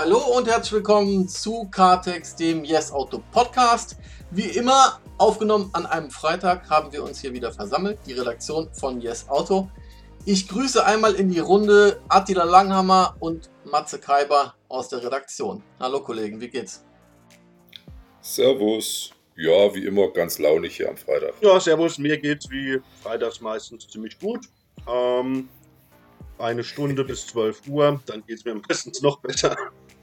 Hallo und herzlich willkommen zu Cartex, dem Yes Auto Podcast. Wie immer aufgenommen an einem Freitag haben wir uns hier wieder versammelt, die Redaktion von Yes Auto. Ich grüße einmal in die Runde Attila Langhammer und Matze Kreiber aus der Redaktion. Hallo Kollegen, wie geht's? Servus. Ja, wie immer ganz launig hier am Freitag. Ja, servus. Mir geht's wie freitags meistens ziemlich gut. Ähm, eine Stunde bis 12 Uhr, dann geht's mir meistens noch besser.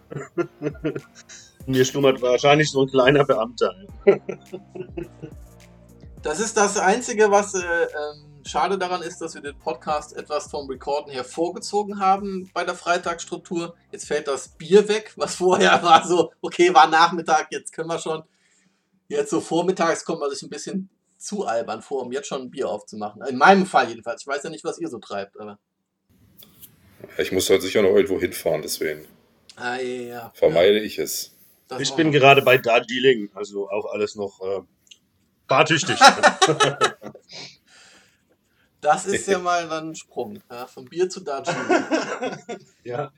Mir schlummert wahrscheinlich so ein kleiner Beamter. das ist das Einzige, was äh, ähm, schade daran ist, dass wir den Podcast etwas vom Recorden her vorgezogen haben bei der Freitagsstruktur. Jetzt fällt das Bier weg, was vorher war so, okay, war Nachmittag, jetzt können wir schon. Jetzt so vormittags kommt man sich ein bisschen zu albern vor, um jetzt schon ein Bier aufzumachen. In meinem Fall jedenfalls. Ich weiß ja nicht, was ihr so treibt, aber. Ich muss heute sicher noch irgendwo hinfahren, deswegen. Ah, ja. Vermeide ich es. Das ich bin gerade bei Darjeeling, also auch alles noch äh, bartüchtig. das ist ja mal dann ein Sprung. Ja, vom Bier zu Darjeeling. ja.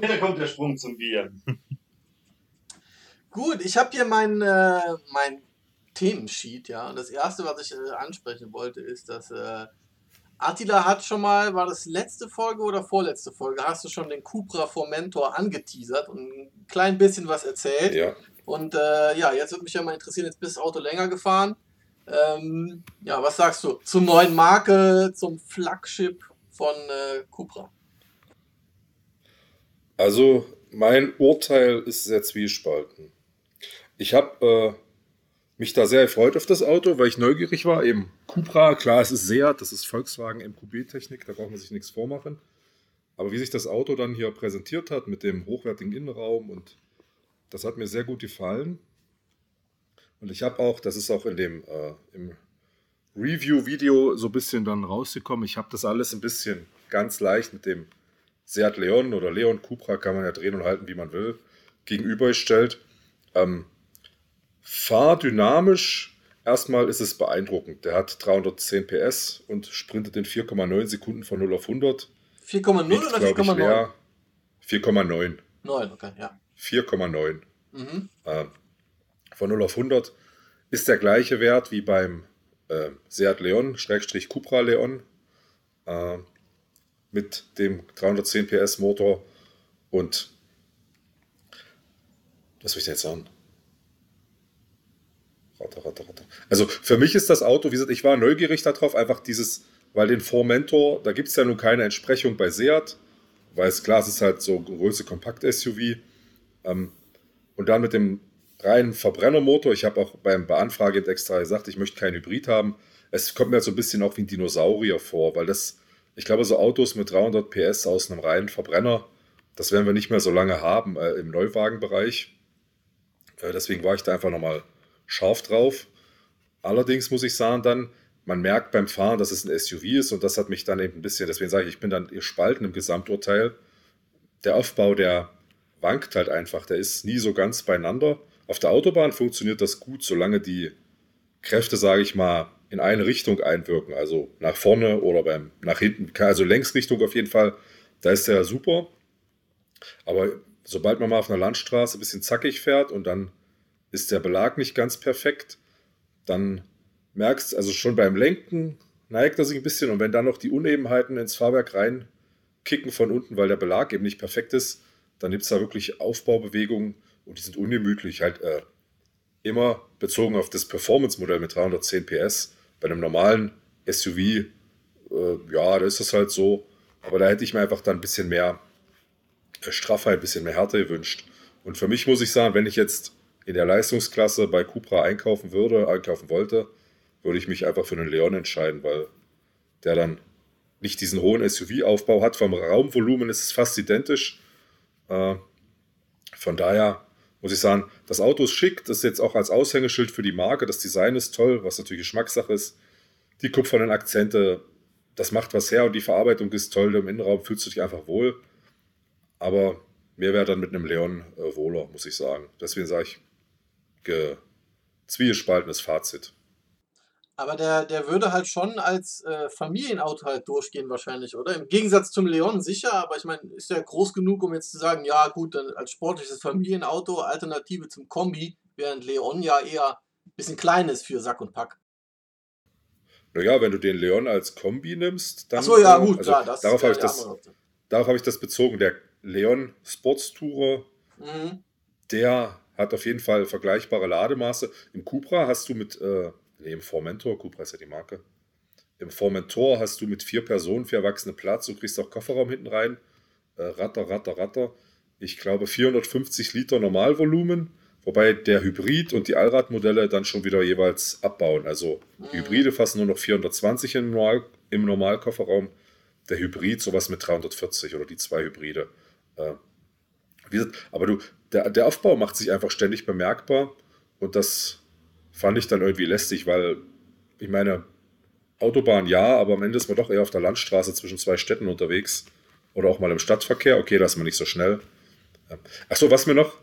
Da kommt der Sprung zum Bier. Gut, ich habe hier mein, äh, mein Themensheet, ja. Und das erste, was ich äh, ansprechen wollte, ist, dass äh, Attila hat schon mal, war das letzte Folge oder vorletzte Folge, hast du schon den Cupra Formentor angeteasert und ein klein bisschen was erzählt. Ja. Und äh, ja, jetzt würde mich ja mal interessieren, jetzt bist das Auto länger gefahren. Ähm, ja, was sagst du zur neuen Marke, zum Flagship von äh, Cupra? Also, mein Urteil ist sehr zwiespalten. Ich habe äh, mich da sehr gefreut auf das Auto, weil ich neugierig war. Eben Cupra, klar, es ist Seat, das ist Volkswagen MQB-Technik, da braucht man sich nichts vormachen. Aber wie sich das Auto dann hier präsentiert hat mit dem hochwertigen Innenraum und das hat mir sehr gut gefallen. Und ich habe auch, das ist auch in dem äh, im Review-Video so ein bisschen dann rausgekommen, ich habe das alles ein bisschen ganz leicht mit dem Seat Leon oder Leon Cupra, kann man ja drehen und halten, wie man will, gegenübergestellt. Ähm, Fahrdynamisch erstmal ist es beeindruckend. Der hat 310 PS und sprintet in 4,9 Sekunden von 0 auf 100. 4,0 oder 4,9? 4,9. 9, okay, ja. 4,9. Mhm. Äh, von 0 auf 100 ist der gleiche Wert wie beim äh, Seat Leon, Schrägstrich Cupra Leon, äh, mit dem 310 PS Motor und was will ich denn jetzt sagen? Also für mich ist das Auto, wie gesagt, ich war neugierig darauf, einfach dieses, weil den Formentor, da gibt es ja nun keine Entsprechung bei Seat, weil es klar, es ist halt so Größe Kompakt-SUV. Ähm, und dann mit dem reinen Verbrennermotor, ich habe auch beim Beantragen extra gesagt, ich möchte keinen Hybrid haben. Es kommt mir so ein bisschen auch wie ein Dinosaurier vor, weil das, ich glaube, so Autos mit 300 PS aus einem reinen Verbrenner, das werden wir nicht mehr so lange haben äh, im Neuwagenbereich. Äh, deswegen war ich da einfach nochmal scharf drauf. Allerdings muss ich sagen, dann, man merkt beim Fahren, dass es ein SUV ist und das hat mich dann eben ein bisschen, deswegen sage ich, ich bin dann gespalten im Gesamturteil. Der Aufbau, der wankt halt einfach, der ist nie so ganz beieinander. Auf der Autobahn funktioniert das gut, solange die Kräfte, sage ich mal, in eine Richtung einwirken, also nach vorne oder beim nach hinten, also Längsrichtung auf jeden Fall, da ist der super. Aber sobald man mal auf einer Landstraße ein bisschen zackig fährt und dann ist der Belag nicht ganz perfekt, dann merkst du, also schon beim Lenken neigt er sich ein bisschen und wenn dann noch die Unebenheiten ins Fahrwerk reinkicken von unten, weil der Belag eben nicht perfekt ist, dann gibt es da wirklich Aufbaubewegungen und die sind ungemütlich, halt äh, immer bezogen auf das Performance-Modell mit 310 PS. Bei einem normalen SUV, äh, ja, da ist das halt so, aber da hätte ich mir einfach dann ein bisschen mehr äh, Straffheit, ein bisschen mehr Härte gewünscht. Und für mich muss ich sagen, wenn ich jetzt in der Leistungsklasse bei Cupra einkaufen würde, einkaufen wollte, würde ich mich einfach für einen Leon entscheiden, weil der dann nicht diesen hohen SUV-Aufbau hat. Vom Raumvolumen ist es fast identisch. Äh, von daher muss ich sagen, das Auto ist schick, das ist jetzt auch als Aushängeschild für die Marke, das Design ist toll, was natürlich Geschmackssache ist. Die kupfernen Akzente, das macht was her und die Verarbeitung ist toll, im Innenraum fühlst du dich einfach wohl. Aber mir wäre dann mit einem Leon äh, wohler, muss ich sagen. Deswegen sage ich, zwiegespaltenes Fazit. Aber der, der würde halt schon als äh, Familienauto halt durchgehen wahrscheinlich, oder? Im Gegensatz zum Leon sicher, aber ich meine, ist der groß genug, um jetzt zu sagen, ja gut, dann als sportliches Familienauto, Alternative zum Kombi, während Leon ja eher ein bisschen klein ist für Sack und Pack. Naja, wenn du den Leon als Kombi nimmst, dann. Ach so, ja, äh, gut, also klar, das darauf habe ich das, darauf habe ich das bezogen. Der Leon Sportstourer, Mhm. der hat auf jeden Fall vergleichbare Lademaße. Im Cupra hast du mit, äh, nee, im Formentor, Cupra ist ja die Marke. Im Formentor hast du mit vier Personen, vier Erwachsene Platz. Du kriegst auch Kofferraum hinten rein. Äh, ratter, ratter, ratter. Ich glaube 450 Liter Normalvolumen. Wobei der Hybrid und die Allradmodelle dann schon wieder jeweils abbauen. Also die. Hybride fassen nur noch 420 im, Normal, im Normalkofferraum. Der Hybrid sowas mit 340 oder die zwei Hybride. Äh, aber du, der, der Aufbau macht sich einfach ständig bemerkbar und das fand ich dann irgendwie lästig, weil ich meine, Autobahn ja, aber am Ende ist man doch eher auf der Landstraße zwischen zwei Städten unterwegs oder auch mal im Stadtverkehr. Okay, da ist man nicht so schnell. Achso, was mir noch,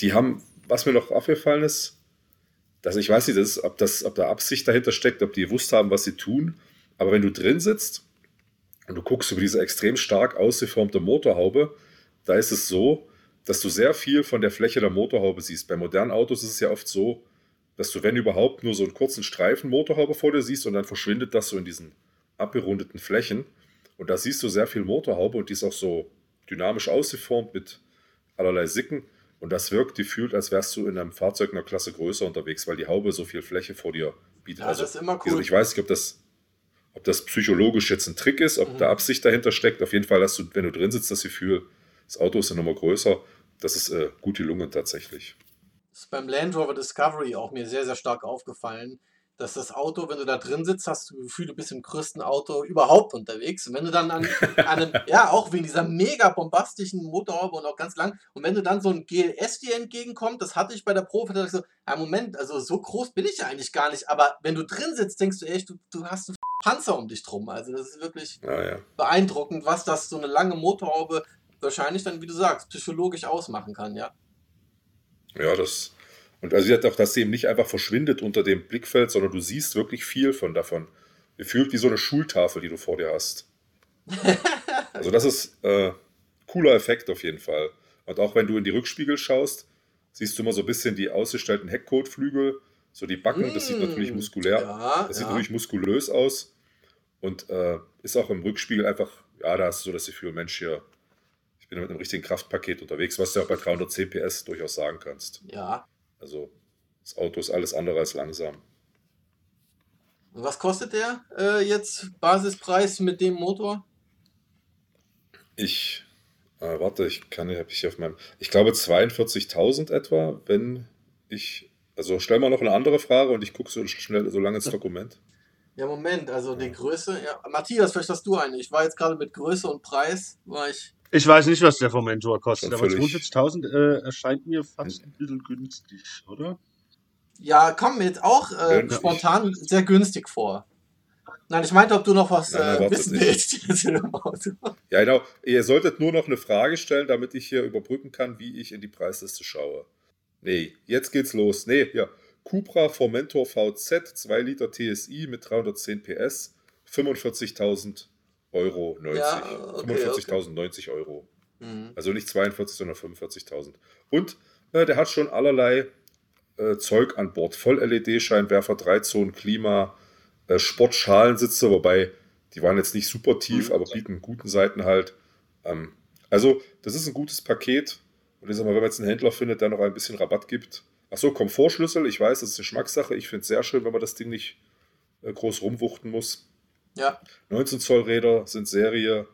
die haben, was mir noch aufgefallen ist, dass ich weiß nicht, ist, ob, das, ob da Absicht dahinter steckt, ob die gewusst haben, was sie tun, aber wenn du drin sitzt und du guckst über diese extrem stark ausgeformte Motorhaube, da ist es so, dass du sehr viel von der Fläche der Motorhaube siehst. Bei modernen Autos ist es ja oft so, dass du, wenn überhaupt, nur so einen kurzen Streifen Motorhaube vor dir siehst und dann verschwindet das so in diesen abgerundeten Flächen. Und da siehst du sehr viel Motorhaube und die ist auch so dynamisch ausgeformt mit allerlei Sicken. Und das wirkt gefühlt, als wärst du in einem Fahrzeug einer Klasse größer unterwegs, weil die Haube so viel Fläche vor dir bietet. Ja, das ist immer cool. Ich weiß nicht, ob das, ob das psychologisch jetzt ein Trick ist, ob Mhm. da Absicht dahinter steckt. Auf jeden Fall hast du, wenn du drin sitzt, das Gefühl, das Auto ist eine Nummer größer. Das ist äh, gut gelungen tatsächlich. Das ist beim Land Rover Discovery auch mir sehr, sehr stark aufgefallen, dass das Auto, wenn du da drin sitzt, hast du das Gefühl, du bist im größten Auto überhaupt unterwegs. Und wenn du dann an, an einem, ja, auch wegen dieser mega bombastischen Motorhaube und auch ganz lang, und wenn du dann so ein GLS dir entgegenkommt, das hatte ich bei der Probe, da dachte ich so, ja, Moment, also so groß bin ich ja eigentlich gar nicht, aber wenn du drin sitzt, denkst du echt, du, du hast einen Panzer um dich drum. Also das ist wirklich Naja. beeindruckend, was das so eine lange Motorhaube wahrscheinlich dann, wie du sagst, psychologisch ausmachen kann, ja. Ja, das. Und also auch, dass sie eben nicht einfach verschwindet unter dem Blickfeld, sondern du siehst wirklich viel von davon. Gefühlt wie so eine Schultafel, die du vor dir hast. Also das ist äh, cooler Effekt auf jeden Fall. Und auch wenn du in die Rückspiegel schaust, siehst du immer so ein bisschen die ausgestellten Heckkotflügel, so die Backen, das sieht natürlich Mm, muskulär, Ja, das sieht ja. natürlich muskulös aus und äh, ist auch im Rückspiegel einfach, ja, da hast du so das Gefühl, Mensch, hier, ich bin mit einem richtigen Kraftpaket unterwegs, was du auch bei 310 PS durchaus sagen kannst. ja. Also das Auto ist alles andere als langsam. Und was kostet der äh, jetzt Basispreis mit dem Motor? Ich, äh, warte, ich kann, habe ich hier auf meinem, ich glaube 42.000 etwa, wenn ich, also stell mal noch eine andere Frage und ich gucke so schnell, so lange ins Dokument. Ja, Moment, also die Größe. Ja, Matthias, vielleicht hast du eine. Ich war jetzt gerade mit Größe und Preis, war ich. Ich weiß nicht, was der Formentor kostet, Schon aber völlig. 42.000 äh, erscheint mir fast ein bisschen günstig, oder? Ja, komm mir jetzt auch äh, spontan sehr günstig vor. Nein, ich meinte, ob du noch was Nein, äh, wissen willst zu dem Auto. Ja, genau. Ihr solltet nur noch eine Frage stellen, damit ich hier überbrücken kann, wie ich in die Preisliste schaue. Nee, jetzt geht's los. Nee, ja. Cupra Formentor VZ, 2 Liter TSI mit 310 PS, 45.000 Euro 90. Ja, okay, 45.090 Euro. Mhm. Also nicht 42, sondern 45.000. Und äh, der hat schon allerlei äh, Zeug an Bord. Voll-LED-Scheinwerfer, drei Zonen Klima, äh, Sportschalensitze, wobei die waren jetzt nicht super tief, Mhm. aber bieten guten Seiten halt. Ähm, also, das ist ein gutes Paket. Und ich sag mal, wenn man jetzt einen Händler findet, der noch ein bisschen Rabatt gibt. Achso, Komfortschlüssel, ich weiß, das ist eine Geschmackssache. Ich finde es sehr schön, wenn man das Ding nicht äh, groß rumwuchten muss. Ja, 19 Zoll Räder sind Serie.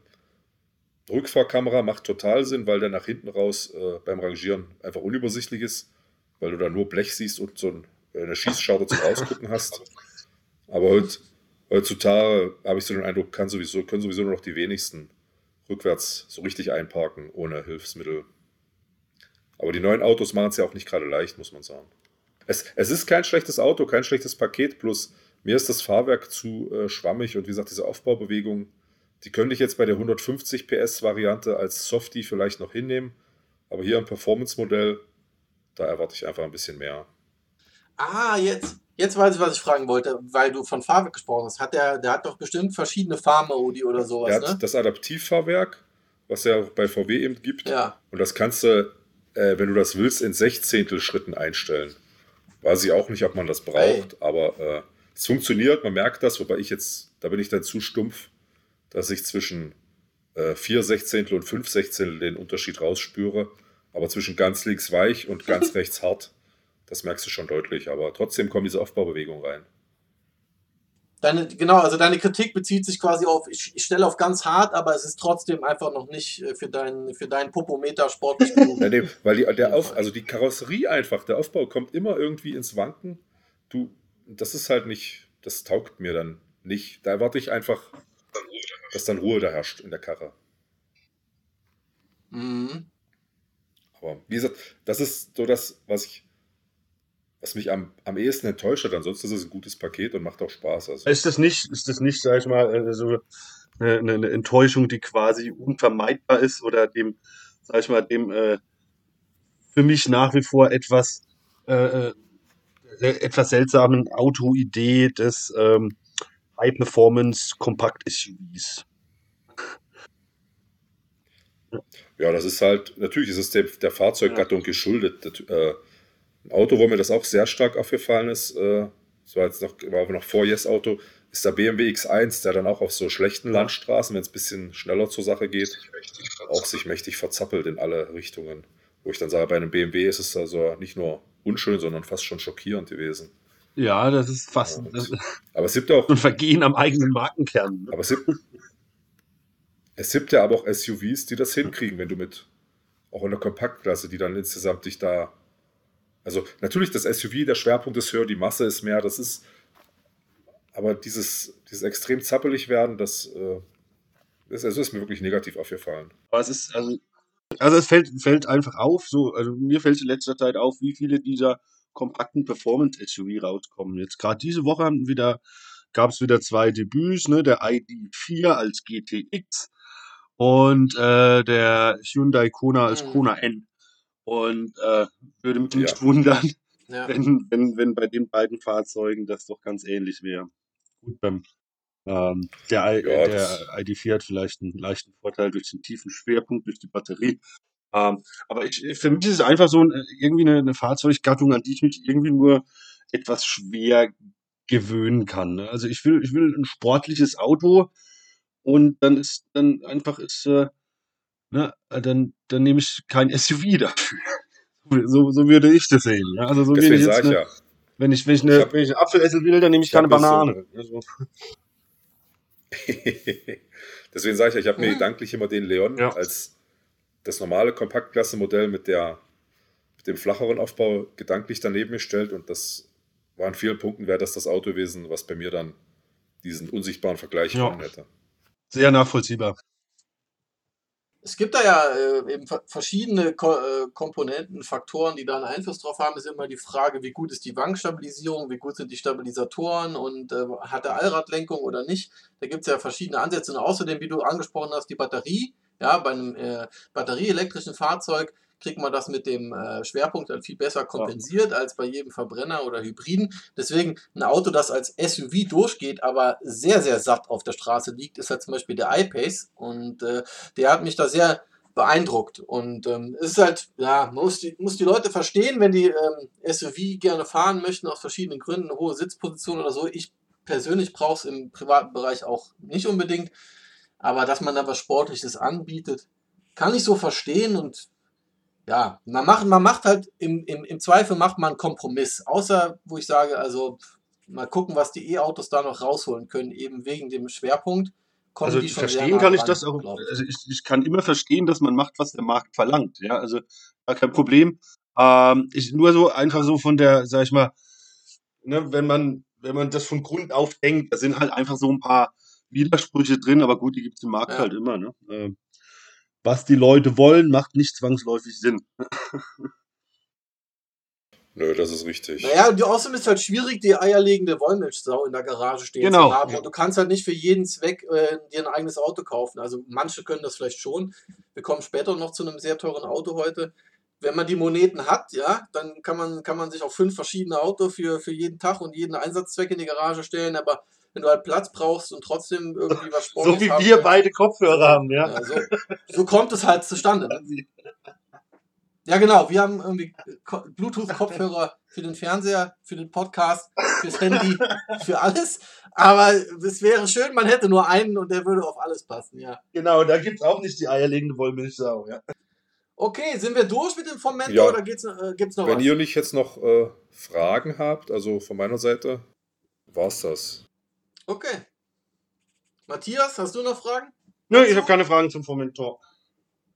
Rückfahrkamera macht total Sinn, weil der nach hinten raus äh, beim Rangieren einfach unübersichtlich ist, weil du da nur Blech siehst und so ein, äh, eine Schießscharte zum Ausgucken hast. Aber heut, heutzutage habe ich so den Eindruck, kann sowieso, können sowieso nur noch die wenigsten rückwärts so richtig einparken ohne Hilfsmittel. Aber die neuen Autos machen es ja auch nicht gerade leicht, muss man sagen. Es, es ist kein schlechtes Auto, kein schlechtes Paket, plus mir ist das Fahrwerk zu äh, schwammig und wie gesagt, diese Aufbaubewegung, die könnte ich jetzt bei der 150 PS Variante als Softie vielleicht noch hinnehmen, aber hier im Performance-Modell, da erwarte ich einfach ein bisschen mehr. Ah, jetzt. Jetzt weiß ich, was ich fragen wollte, weil du von Fahrwerk gesprochen hast. Hat der, der hat doch bestimmt verschiedene Fahrmodi oder sowas, Er hat ne? das Adaptivfahrwerk, was ja auch bei VW eben gibt. Ja. Und das kannst du, äh, wenn du das willst, in Sechzehntel Schritten einstellen. Weiß ich auch nicht, ob man das braucht, aber äh, es funktioniert, man merkt das, wobei ich jetzt, da bin ich dann zu stumpf, dass ich zwischen äh, 4 Sechzehntel und 5 Sechzehntel den Unterschied rausspüre. Aber zwischen ganz links weich und ganz rechts hart, das merkst du schon deutlich. Aber trotzdem kommen diese Aufbaubewegungen rein. Deine, genau, also deine Kritik bezieht sich quasi auf, ich, ich stelle auf ganz hart, aber es ist trotzdem einfach noch nicht äh, für deinen für deinen Popometer sportlich genug. Ja, nee, weil die, der Auf, also die Karosserie einfach, der Aufbau kommt immer irgendwie ins Wanken. Du, das ist halt nicht, das taugt mir dann nicht. Da erwarte ich einfach, dass dann Ruhe da herrscht in der Karre. Mhm. Aber wie gesagt, das ist so das, was ich, was mich am, am ehesten enttäuscht hat. Ansonsten ist es ein gutes Paket und macht auch Spaß. Also, Ist das nicht, ist das nicht, sag ich mal, äh, so eine, eine Enttäuschung, die quasi unvermeidbar ist oder dem, sag ich mal, dem äh, für mich nach wie vor etwas, äh, äh, etwas seltsamen Auto-Idee des ähm, High-Performance-Kompakt-SUVs. ja, das ist halt, natürlich ist es der, der Fahrzeuggattung geschuldet. Das, äh, ein Auto, wo mir das auch sehr stark aufgefallen ist, äh, das war jetzt noch, war noch vor Yes Auto, ist der BMW X1, der dann auch auf so schlechten Landstraßen, wenn es ein bisschen schneller zur Sache geht, auch sich mächtig verzappelt in alle Richtungen. Wo ich dann sage, bei einem BMW ist es also nicht nur unschön, sondern fast schon schockierend gewesen. Ja, das ist fast Ja, das Aber es gibt auch, ein Vergehen am eigenen Markenkern. aber es gibt, es gibt ja aber auch SUVs, die das hinkriegen, wenn du mit, auch in der Kompaktklasse, die dann insgesamt dich da, also natürlich das SUV, der Schwerpunkt ist höher, die Masse ist mehr, das ist, aber dieses, dieses extrem zappelig werden, das, äh, das, also ist mir wirklich negativ aufgefallen. Aber es ist, also, also es fällt, fällt einfach auf, so, also mir fällt in letzter Zeit auf, wie viele dieser kompakten Performance-SUV rauskommen. Jetzt gerade diese Woche haben wieder, gab es wieder zwei Debüts, ne, der ID4 als GTX und äh, der Hyundai Kona als Mhm. Kona N. Und äh, würde mich nicht Ja. wundern, Ja. wenn, wenn, wenn bei den beiden Fahrzeugen das doch ganz ähnlich wäre. Gut, beim ähm, der, Ja, der das- ID4 hat vielleicht einen leichten Vorteil durch den tiefen Schwerpunkt, durch die Batterie. Ähm, aber ich, für mich ist es einfach so ein, äh, irgendwie eine, eine Fahrzeuggattung, an die ich mich irgendwie nur etwas schwer gewöhnen kann. Ne? Also ich will, ich will ein sportliches Auto und dann ist dann einfach ist, äh, ne, äh, dann, dann nehme ich kein SUV dafür. So, so würde ich das sehen. Ja? Also so Deswegen ich jetzt ich eine, ja, wenn ich, wenn ich, Ich eine, hab- wenn ich einen Apfel essen will, dann nehme ich, ich keine das so- Banane. Also, Deswegen sage ich ja, ich habe mir Mhm. gedanklich immer den Leon Ja. als das normale Kompaktklasse-Modell mit, der, mit dem flacheren Aufbau gedanklich daneben gestellt und das war in vielen Punkten wäre das das Auto gewesen, was bei mir dann diesen unsichtbaren Vergleich Ja. hätte. sehr nachvollziehbar. Es gibt da ja äh, eben ver- verschiedene Ko äh, Komponenten, Faktoren, die da einen Einfluss drauf haben. Es ist immer die Frage, wie gut ist die Wankstabilisierung, wie gut sind die Stabilisatoren und äh, hat er Allradlenkung oder nicht. Da gibt es ja verschiedene Ansätze. Und außerdem, wie du angesprochen hast, die Batterie. Ja, bei einem äh, batterieelektrischen Fahrzeug kriegt man das mit dem äh, Schwerpunkt dann viel besser kompensiert als bei jedem Verbrenner oder Hybriden. Deswegen ein Auto, das als SUV durchgeht, aber sehr, sehr satt auf der Straße liegt, ist halt zum Beispiel der iPace. Und äh, der hat mich da sehr beeindruckt. Und ähm, es ist halt, ja, man muss die, muss die Leute verstehen, wenn die ähm, SUV gerne fahren möchten, aus verschiedenen Gründen, eine hohe Sitzposition oder so. Ich persönlich brauche es im privaten Bereich auch nicht unbedingt. Aber dass man da was Sportliches anbietet, kann ich so verstehen und ja, man macht, man macht halt im, im, im Zweifel macht man einen Kompromiss. Außer, wo ich sage, also mal gucken, was die E-Autos da noch rausholen können, eben wegen dem Schwerpunkt. Kommen Also die schon sehr verstehen kann ich dran, das auch. Also ich, ich kann immer verstehen, dass man macht, was der Markt verlangt. Ja, also gar kein Problem. Ähm, ich, nur so einfach so von der, sag ich mal, ne, wenn man, wenn man das von Grund auf denkt, da sind halt einfach so ein paar Widersprüche drin, aber gut, die gibt es im Markt Ja. halt immer. Ne? Ähm, was die Leute wollen, macht nicht zwangsläufig Sinn. Nö, das ist richtig. Naja, und außerdem ist es halt schwierig, die eierlegende Wollmilchsau in der Garage stehen Genau. zu haben. Und du kannst halt nicht für jeden Zweck äh, dir ein eigenes Auto kaufen. Also manche können das vielleicht schon. Wir kommen später noch zu einem sehr teuren Auto heute. wenn man die Moneten hat, ja, dann kann man, kann man sich auch fünf verschiedene Autos für, für jeden Tag und jeden Einsatzzweck in die Garage stellen, aber wenn du halt Platz brauchst und trotzdem irgendwie was So wie wir beide Kopfhörer haben, ja. ja so, so kommt es halt zustande. Ne? Ja, genau. Wir haben irgendwie Ko- Bluetooth-Kopfhörer für den Fernseher, für den Podcast, fürs Handy, für alles. Aber es wäre schön, man hätte nur einen und der würde auf alles passen, ja. Genau, da gibt es auch nicht die eierlegende Wollmilchsau, ja. Okay, sind wir durch mit dem Fomento Ja. oder gibt's, äh, gibt's noch Wenn was? ihr nicht jetzt noch äh, Fragen habt, also von meiner Seite, war's das. Okay. Matthias, hast du noch Fragen? Nö, ich habe keine Fragen zum Fomentor.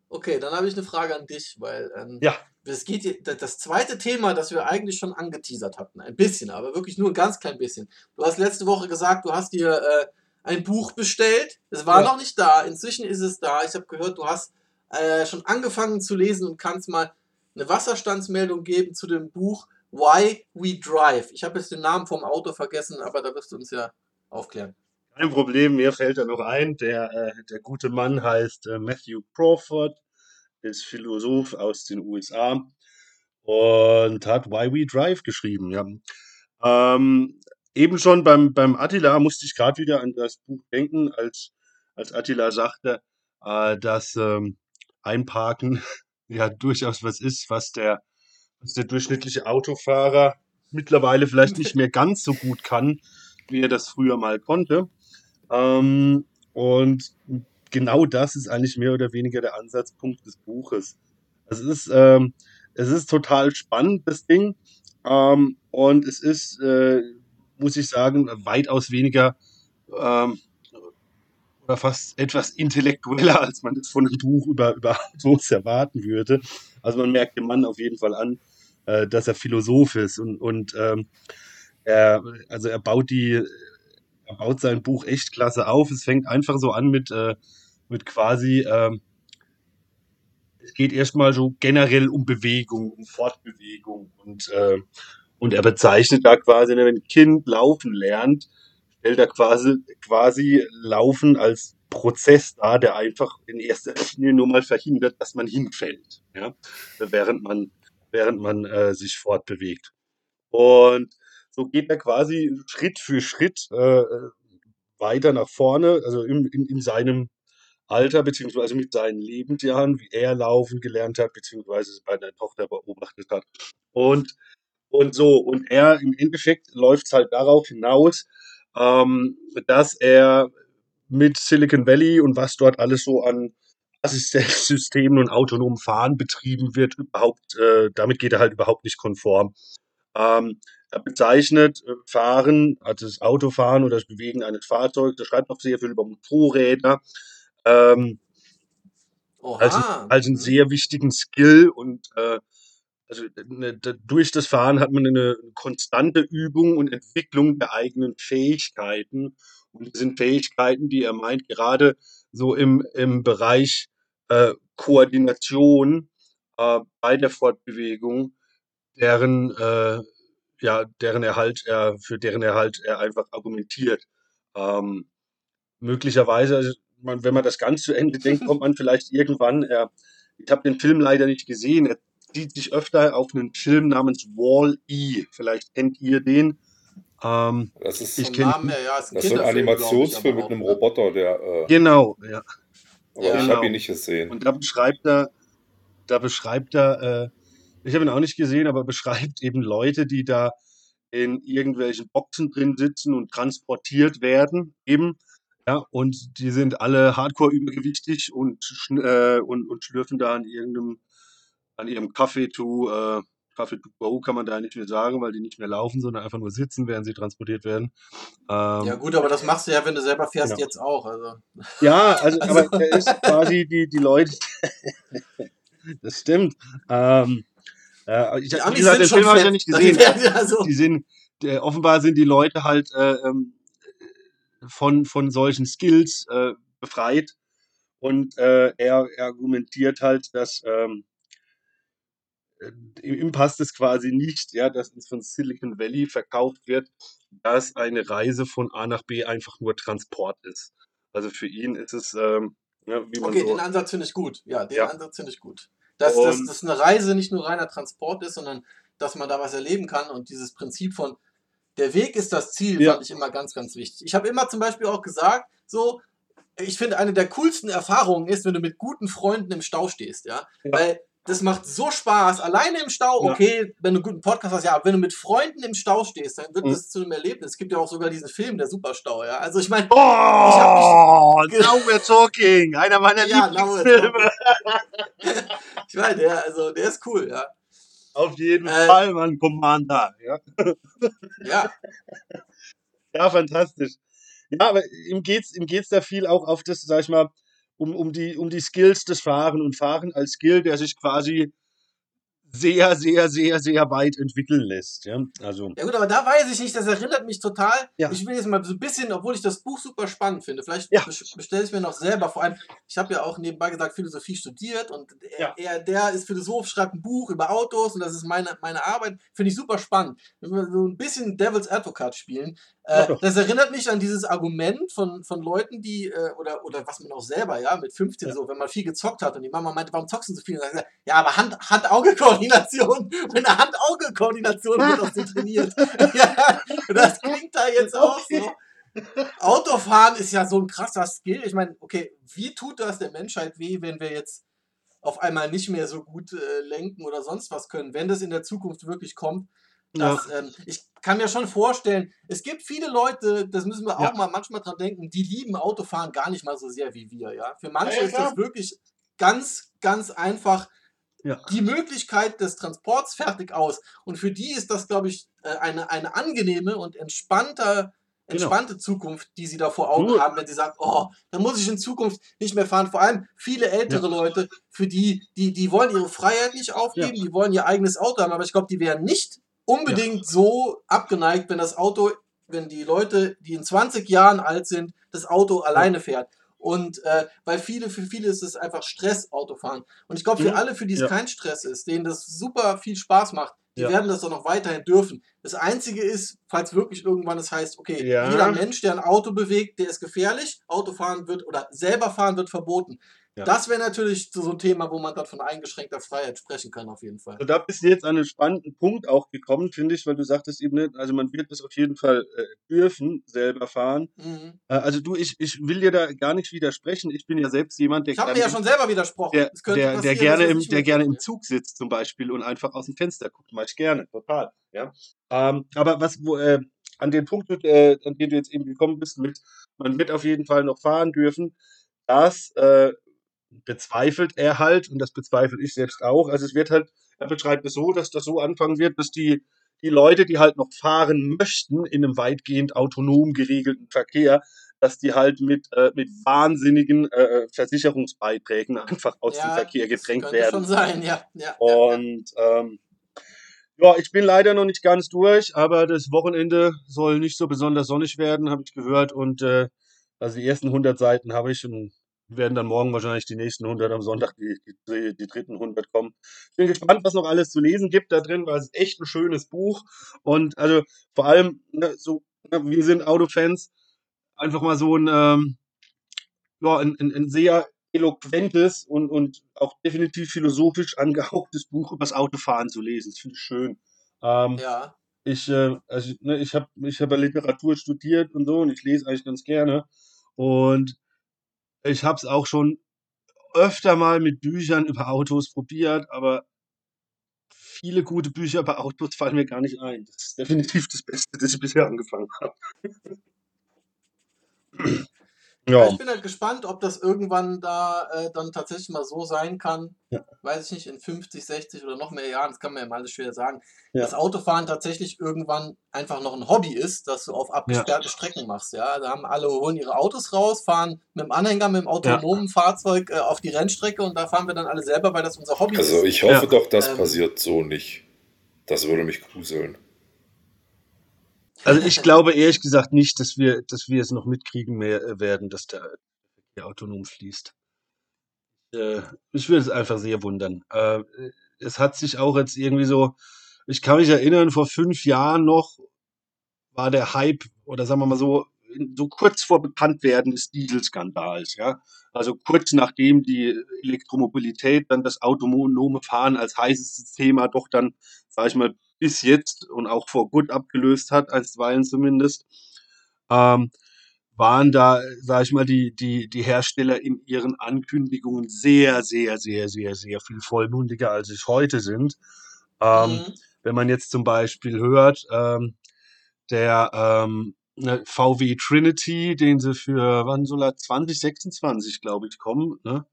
Okay, dann habe ich eine Frage an dich, weil ähm, Ja. es geht das- das zweite Thema, das wir eigentlich schon angeteasert hatten, ein bisschen, aber wirklich nur ein ganz klein bisschen. Du hast letzte Woche gesagt, du hast dir äh, ein Buch bestellt. Es war Ja. noch nicht da. Inzwischen ist es da. Ich habe gehört, du hast äh, schon angefangen zu lesen und kannst mal eine Wasserstandsmeldung geben zu dem Buch Why We Drive. Ich habe jetzt den Namen vom Autor vergessen, aber da wirst du uns ja aufklären. Kein Problem, mir fällt da noch ein. Der, äh, der gute Mann heißt äh, Matthew Crawford, ist Philosoph aus den USA und hat Why We Drive geschrieben. Ja. Ähm, eben schon beim, beim Attila musste ich gerade wieder an das Buch denken, als, als Attila sagte, äh, dass ähm, Einparken ja durchaus was ist, was der, was der durchschnittliche Autofahrer mittlerweile vielleicht nicht mehr ganz so gut kann, wie er das früher mal konnte. Ähm, und genau das ist eigentlich mehr oder weniger der Ansatzpunkt des Buches. Es ist, ähm, es ist total spannend, das Ding. Ähm, und es ist, äh, muss ich sagen, weitaus weniger ähm, oder fast etwas intellektueller, als man das von einem Buch über, über Autos erwarten würde. Also man merkt dem Mann auf jeden Fall an, äh, dass er Philosoph ist und, und ähm, er, also er baut die, er baut sein Buch echt klasse auf. Es fängt einfach so an mit, äh, mit quasi, ähm, es geht erstmal so generell um Bewegung, um Fortbewegung und, äh, und er bezeichnet da quasi, ne, wenn ein Kind laufen lernt, stellt er quasi, quasi Laufen als Prozess dar, der einfach in erster Linie nur mal verhindert, dass man hinfällt, ja, während man, während man äh, sich fortbewegt. Und so geht er quasi Schritt für Schritt äh, weiter nach vorne, also in, in, in seinem Alter, beziehungsweise mit seinen Lebensjahren, wie er laufen gelernt hat, beziehungsweise bei der Tochter beobachtet hat. Und, und so, und er im Endeffekt läuft es halt darauf hinaus, ähm, dass er mit Silicon Valley und was dort alles so an Assistenzsystemen und autonomem Fahren betrieben wird, überhaupt, äh, damit geht er halt überhaupt nicht konform. Ähm, bezeichnet äh, Fahren, also das Autofahren oder das Bewegen eines Fahrzeugs, er schreibt auch sehr viel über Motorräder, ähm, als, als einen sehr wichtigen Skill und äh, also ne, da- durch das Fahren hat man eine konstante Übung und Entwicklung der eigenen Fähigkeiten. Und das sind Fähigkeiten, die er meint, gerade so im, im Bereich äh, Koordination äh, bei der Fortbewegung, deren, äh, ja, deren Erhalt er, für deren Erhalt er einfach argumentiert. Ähm, möglicherweise, also man, wenn man das ganz zu Ende denkt, kommt man vielleicht irgendwann, er, ich habe den Film leider nicht gesehen, er zieht sich öfter auf einen Film namens Wall-E. Vielleicht kennt ihr den. Ähm, Das ist, Ich kenn- Namen ja, ist ein das ist ein Animationsfilm mit einem ne? Roboter, der. Äh, genau, ja. aber Ja. ich Genau. habe ihn nicht gesehen. Und da beschreibt er, da beschreibt er, äh, ich habe ihn auch nicht gesehen, aber beschreibt eben Leute, die da in irgendwelchen Boxen drin sitzen und transportiert werden, eben. Ja, und die sind alle hardcore übergewichtig und, äh, und, und schlürfen da an irgendeinem, an ihrem Kaffee to, äh, Kaffee to go kann man da nicht mehr sagen, weil die nicht mehr laufen, sondern einfach nur sitzen, während sie transportiert werden. Ähm, Ja gut, aber das machst du ja, wenn du selber fährst, Genau. jetzt auch. Also. Ja, also, Also- aber er ist quasi die, die Leute. das stimmt. Ähm, äh, ich, Die Amis gesagt, den Film habe ich ja nicht gesehen. werden ja so. Die sind, der, offenbar sind die Leute halt äh, ähm, von, von solchen Skills äh, befreit. Und äh, er, er argumentiert halt, dass ähm, äh, ihm passt es quasi nicht, ja, dass uns von Silicon Valley verkauft wird, dass eine Reise von A nach B einfach nur Transport ist. Also für ihn ist es, ähm, ja, wie man Okay, so den Ansatz finde ich gut. Ja, den Ja. Ansatz finde ich gut. Dass, Und- dass eine Reise nicht nur reiner Transport ist, sondern dass man da was erleben kann und dieses Prinzip von der Weg ist das Ziel, Ja. fand ich immer ganz, ganz wichtig. Ich habe immer zum Beispiel auch gesagt, so, ich finde, eine der coolsten Erfahrungen ist, wenn du mit guten Freunden im Stau stehst, ja. Ja. Weil das macht so Spaß. Alleine im Stau, Ja. okay, wenn du einen guten Podcast hast, ja, aber wenn du mit Freunden im Stau stehst, dann wird Mhm. das zu einem Erlebnis. Es gibt ja auch sogar diesen Film, der Superstau, ja. Also ich meine, Oh, mich- now we're talking. Einer meiner Ja, Lieblingsfilme. ich meine, der, also, der ist cool, ja. Auf jeden Äh, Fall, Mann, Commander. Ja. Ja, ja, fantastisch. Ja, aber ihm geht's, ihm geht's da viel auch auf das, sag ich mal, um, um, die, um die Skills des Fahren und Fahren als Skill, der sich quasi sehr, sehr, sehr, sehr weit entwickeln lässt. Ja, also, Ja gut, aber da weiß ich nicht, das erinnert mich total. Ja. Ich will jetzt mal so ein bisschen, obwohl ich das Buch super spannend finde, vielleicht Ja. bes- bestelle ich mir noch selber. Vor allem, ich habe ja auch nebenbei gesagt, Philosophie studiert und er, Ja. er, der ist Philosoph, schreibt ein Buch über Autos und das ist meine, meine Arbeit. Finde ich super spannend. Wenn wir so ein bisschen Devil's Advocate spielen, äh, das erinnert mich an dieses Argument von, von Leuten, die, äh, oder, oder was man auch selber, ja, mit 15 Ja. so, wenn man viel gezockt hat und die Mama meinte, warum zockst du so viel? Und dann ja, aber Hand- Hand-Auge-Koordination. Meine Hand-Auge-Koordination wird auch so trainiert. ja, das klingt da jetzt auch so. Autofahren ist ja so ein krasser Skill. Ich meine, okay, wie tut das der Menschheit weh, wenn wir jetzt auf einmal nicht mehr so gut äh, lenken oder sonst was können, wenn das in der Zukunft wirklich kommt? Ja, Das, ähm, ich kann mir schon vorstellen, es gibt viele Leute, das müssen wir auch Ja. mal manchmal dran denken, die lieben Autofahren gar nicht mal so sehr wie wir, ja. Für manche Ja, ja, ist das wirklich ganz, ganz einfach Ja. die Möglichkeit des Transports fertig aus. Und für die ist das, glaube ich, äh, eine, eine angenehme und entspannter, Genau. entspannte Zukunft, die sie da vor Augen Du- haben, wenn sie sagen, oh, da muss ich in Zukunft nicht mehr fahren. Vor allem viele ältere Leute, für die, die, die wollen ihre Freiheit nicht aufgeben, die wollen ihr eigenes Auto haben, aber ich glaube, die wären nicht unbedingt so abgeneigt, wenn das Auto, wenn die Leute, die in 20 Jahren alt sind, das Auto alleine fährt. Und äh, weil viele, für viele ist es einfach Stress, Autofahren. Und ich glaube, für alle, für die es Ja. kein Stress ist, denen das super viel Spaß macht, die Ja. werden das doch noch weiterhin dürfen. Das Einzige ist, falls wirklich irgendwann es heißt, okay, Ja. jeder Mensch, der ein Auto bewegt, der ist gefährlich, Autofahren wird oder selber fahren wird verboten. Ja. Das wäre natürlich so so ein Thema, wo man dann von eingeschränkter Freiheit sprechen kann, auf jeden Fall. Also da bist du jetzt an einen spannenden Punkt auch gekommen, finde ich, weil du sagtest eben nicht, also man wird das auf jeden Fall äh, dürfen, selber fahren. Mhm. Äh, also du, ich, ich will dir da gar nicht widersprechen. Ich bin ja selbst jemand, der Ich habe mir gerne ja im- schon selber widersprochen. der, der, der gerne im, der gerne im Zug sitzt zum Beispiel und einfach aus dem Fenster guckt, mache ich gerne, total. Ja. Ähm, aber was, wo, äh, an den Punkt, äh, an den du jetzt eben gekommen bist, mit, man wird auf jeden Fall noch fahren dürfen, das äh, bezweifelt er halt und das bezweifle ich selbst auch. Also es wird halt, er beschreibt es so, dass das so anfangen wird, dass die, die Leute, die halt noch fahren möchten in einem weitgehend autonom geregelten Verkehr, dass die halt mit, äh, mit wahnsinnigen äh, Versicherungsbeiträgen einfach aus dem Ja, Verkehr das gedrängt werden. schon sein, ja. ja, ja, ja. Und ähm, ja, ich bin leider noch nicht ganz durch, aber das Wochenende soll nicht so besonders sonnig werden, habe ich gehört. Und äh, also die ersten 100 Seiten habe ich und werden dann morgen wahrscheinlich die nächsten 100 am Sonntag, die, die, die dritten 100 kommen. Ich bin gespannt, was noch alles zu lesen gibt da drin, weil es ist echt ein schönes Buch. Und also vor allem, ne, so, ne, wir sind Autofans, einfach mal so ein, ähm, ja, ein, ein, ein sehr eloquentes und, und auch definitiv philosophisch angehauchtes Buch über das Autofahren zu lesen. Das finde ich schön. Ähm, ja. ich, äh, also, ne, ich habe ich hab ja Literatur studiert und so und ich lese eigentlich ganz gerne. Und ich habe es auch schon öfter mal mit Büchern über Autos probiert, aber viele gute Bücher über Autos fallen mir gar nicht ein. Das ist definitiv das Beste, das ich bisher angefangen habe. Ja. ja, Ich bin halt gespannt, ob das irgendwann da äh, dann tatsächlich mal so sein kann. Ja. Weiß ich nicht, in 50, 60 oder noch mehr Jahren, das kann man ja mal alles schwer sagen, Ja. dass Autofahren tatsächlich irgendwann einfach noch ein Hobby ist, das du auf abgesperrten Strecken machst. Ja, da haben alle holen ihre Autos raus, fahren mit dem Anhänger, mit dem autonomen Fahrzeug äh, auf die Rennstrecke und da fahren wir dann alle selber, weil das unser Hobby Also ist. ich hoffe Ja. doch, das Ähm. passiert so nicht. Das würde mich gruseln. Also ich glaube ehrlich gesagt nicht, dass wir, dass wir es noch mitkriegen mehr äh, werden, dass der Verkehr autonom fließt. Äh, ich würde es einfach sehr wundern. Äh, es hat sich auch jetzt irgendwie so, ich kann mich erinnern, vor fünf Jahren noch war der Hype, oder sagen wir mal so, so kurz vor Bekanntwerden des Dieselskandals, ja. Also kurz nachdem die Elektromobilität dann das autonome Fahren als heißestes Thema doch dann, sage ich mal, bis jetzt und auch vor gut abgelöst hat, einstweilen zumindest, ähm, waren da, sage ich mal, die, die, die Hersteller in ihren Ankündigungen sehr, sehr, sehr, sehr, sehr viel vollmundiger, als es heute sind. Ähm, Mhm. Wenn man jetzt zum Beispiel hört, ähm, der ähm, ne, VW Trinity, den sie für, wann soll er, 2026, glaube ich, kommen, ne?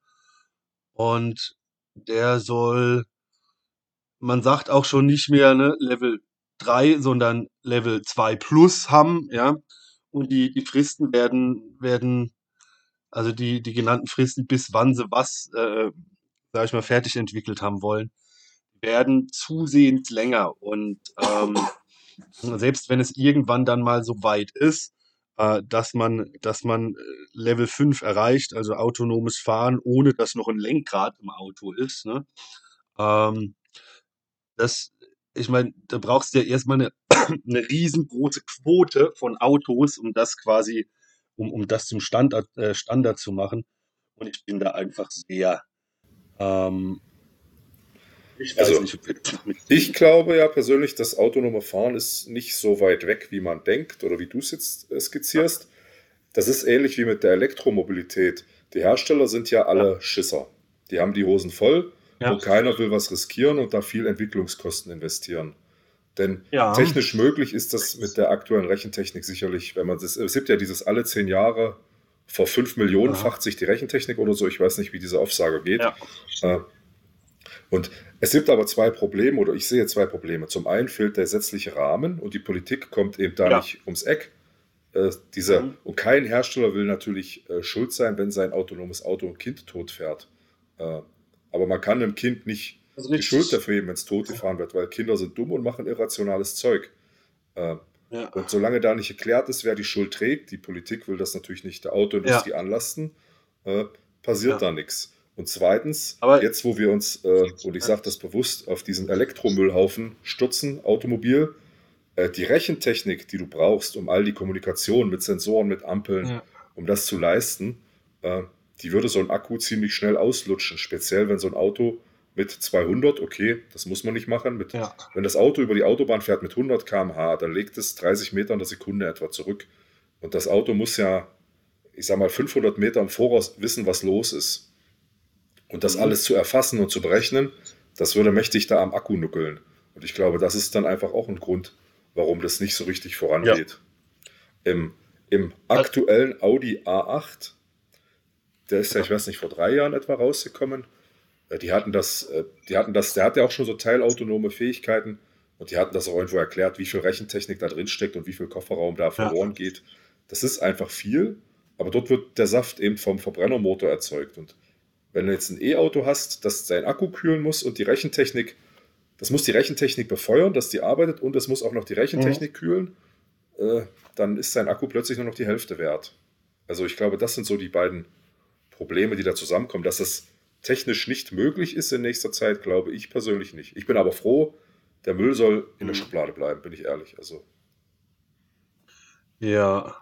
Und der soll, man sagt auch schon nicht mehr ne, Level 3, sondern Level 2 plus haben, ja. Und die, die Fristen werden, werden, also die, die genannten Fristen, bis wann sie was, äh, sag ich mal, fertig entwickelt haben wollen, werden zusehends länger. Und ähm, selbst wenn es irgendwann dann mal so weit ist, äh, dass man, dass man äh, Level 5 erreicht, also autonomes Fahren, ohne dass noch ein Lenkrad im Auto ist, ne? Ähm, das, ich meine, da brauchst du ja erstmal eine, eine riesengroße Quote von Autos, um das quasi, um, um das zum Standard, äh, Standard zu machen. Und ich bin da einfach sehr, ähm, ich weiß Also, nicht, mit Ich glaube ja persönlich, das autonome Fahren ist nicht so weit weg, wie man denkt oder wie du es jetzt äh, skizzierst. Das ist ähnlich wie mit der Elektromobilität. Die Hersteller sind ja alle Schisser. Die haben die Hosen voll Ja. und keiner will was riskieren und da viel Entwicklungskosten investieren. Denn Ja. technisch möglich ist das mit der aktuellen Rechentechnik sicherlich, wenn man das, es gibt ja dieses alle zehn Jahre vor fünf Millionen facht sich die Rechentechnik oder so, ich weiß nicht, wie diese Aufsage geht. Äh, Und es gibt aber zwei Probleme, oder ich sehe zwei Probleme. Zum einen fehlt der gesetzliche Rahmen und die Politik kommt eben da Ja. nicht ums Eck. Äh, diese, Mhm. Und kein Hersteller will natürlich äh, schuld sein, wenn sein autonomes Auto ein Kind tot fährt. Äh, aber man kann einem Kind nicht ist die. Schuld dafür geben, wenn es tot gefahren wird, weil Kinder sind dumm und machen irrationales Zeug. Äh, Ja. und solange da nicht geklärt ist, wer die Schuld trägt, die Politik will das natürlich nicht der Autoindustrie anlasten, äh, passiert Ja. da nichts. Und zweitens, Aber- jetzt wo wir uns, äh, und ich sage das bewusst, auf diesen Elektromüllhaufen stürzen, Automobil, äh, die Rechentechnik, die du brauchst, um all die Kommunikation mit Sensoren, mit Ampeln, Ja. um das zu leisten, äh, die würde so ein Akku ziemlich schnell auslutschen. Speziell, wenn so ein Auto mit 200, okay, das muss man nicht machen, mit Ja. wenn das Auto über die Autobahn fährt mit 100 km/h, dann legt es 30 Meter in der Sekunde etwa zurück. Und das Auto muss ja, ich sag mal, 500 Meter im Voraus wissen, was los ist. Und das Mhm. alles zu erfassen und zu berechnen, das würde mächtig da am Akku nuckeln. Und ich glaube, das ist dann einfach auch ein Grund, warum das nicht so richtig vorangeht. Im, Im aktuellen Audi A8, der ist ja, ich weiß nicht, vor drei Jahren etwa rausgekommen. Äh, Die hatten das, äh, die hatten das, der hat ja auch schon so teilautonome Fähigkeiten und die hatten das auch irgendwo erklärt, wie viel Rechentechnik da drin steckt und wie viel Kofferraum da verloren geht. Das ist einfach viel, aber dort wird der Saft eben vom Verbrennermotor erzeugt. Und wenn du jetzt ein E-Auto hast, das seinen Akku kühlen muss und die Rechentechnik, das muss die Rechentechnik befeuern, dass die arbeitet und es muss auch noch die Rechentechnik kühlen, äh, dann ist sein Akku plötzlich nur noch die Hälfte wert. Also ich glaube, das sind so die beiden Probleme, die da zusammenkommen. Dass das technisch nicht möglich ist in nächster Zeit, glaube ich persönlich nicht. Ich bin aber froh, der Müll soll in der Mhm. Schublade bleiben, bin ich ehrlich. Also Ja.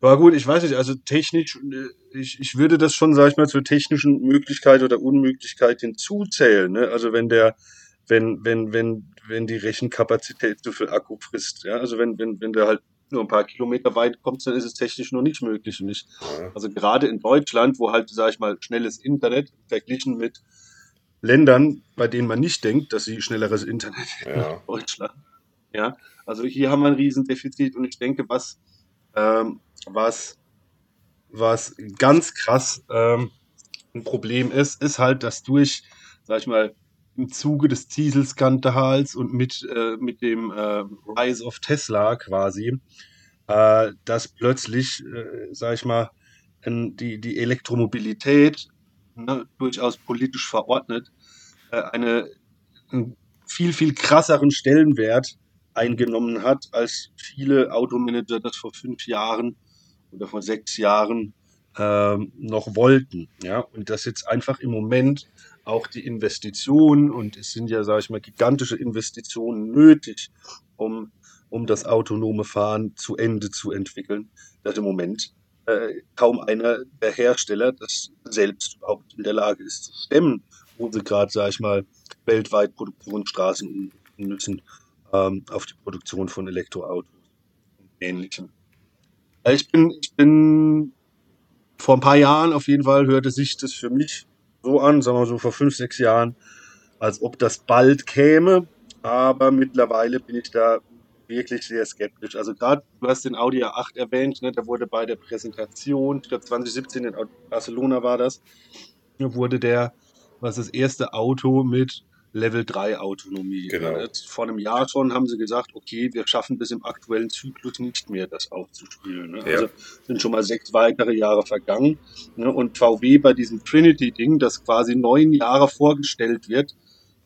War gut, ich weiß nicht, also technisch, äh, ich, ich würde das schon, sag ich mal, zur technischen Möglichkeit oder Unmöglichkeit hinzuzählen. Ne? Also wenn der, wenn, wenn, wenn, wenn die Rechenkapazität so viel Akku frisst, ja, also wenn, wenn, wenn der halt nur ein paar Kilometer weit kommt, dann ist es technisch noch nicht möglich. Und ich, ja, also gerade in Deutschland, wo halt, sag ich mal, schnelles Internet verglichen mit Ländern, bei denen man nicht denkt, dass sie schnelleres Internet ja. Deutschland. Ja, also hier haben wir ein Riesendefizit und ich denke, was, ähm, was, was ganz krass ähm, ein Problem ist, ist halt, dass durch, sag ich mal, im Zuge des Dieselskandals und mit, äh, mit dem äh, Rise of Tesla quasi, äh, dass plötzlich, äh, sag ich mal, die, die Elektromobilität ne, durchaus politisch verordnet, äh, eine, einen viel, viel krasseren Stellenwert eingenommen hat, als viele Automanager das vor fünf Jahren oder vor sechs Jahren ähm, noch wollten. Ja, und dass jetzt einfach im Moment auch die Investitionen, und es sind ja, sage ich mal, gigantische Investitionen nötig, um um das autonome Fahren zu Ende zu entwickeln, dass im Moment äh, kaum einer der Hersteller das selbst überhaupt in der Lage ist zu stemmen, wo sie gerade, sage ich mal, weltweit Produktionsstraßen nutzen ähm, auf die Produktion von Elektroautos und Ähnlichem. Ich bin, ich bin vor ein paar Jahren auf jeden Fall hörte sich das für mich so an, sagen wir so vor fünf, sechs Jahren, als ob das bald käme. Aber mittlerweile bin ich da wirklich sehr skeptisch. Also gerade, du hast den Audi A8 erwähnt, ne, da wurde bei der Präsentation, ich glaube 2017 in Barcelona war das, wurde der, was das erste Auto mit Level 3 Autonomie. Genau. Vor einem Jahr schon haben sie gesagt, okay, wir schaffen bis im aktuellen Zyklus nicht mehr, das aufzuspielen. Ne? Ja. Also sind schon mal sechs weitere Jahre vergangen. Ne? Und VW bei diesem Trinity-Ding, das quasi neun Jahre vorgestellt wird,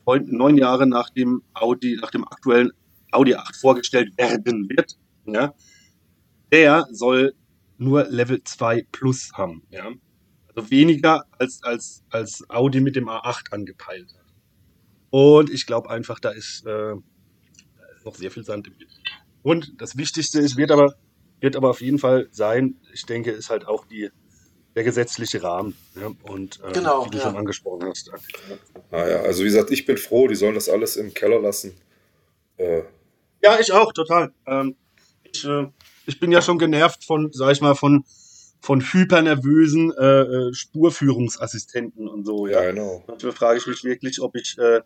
neun Jahre nach dem Audi, nach dem aktuellen Audi 8 vorgestellt werden wird, ja, der soll nur Level 2 Plus haben. Ja? Also weniger als, als, als Audi mit dem A8 angepeilt hat. Und ich glaube einfach, da ist, äh, da ist noch sehr viel Sand im Getriebe. Und das Wichtigste ist, wird aber, wird aber auf jeden Fall sein, ich denke, ist halt auch die, der gesetzliche Rahmen. Ja? Und äh, Genau, wie du ja. schon angesprochen hast. Ah ja, also wie gesagt, ich bin froh, die sollen das alles im Keller lassen. Äh, Ja, ich auch, total. Ähm, ich, äh, ich bin ja schon genervt von, sag ich mal, von, von hypernervösen äh, äh, Spurführungsassistenten und so. ja, Ja. genau. Manchmal frage ich mich wirklich, ob ich, äh,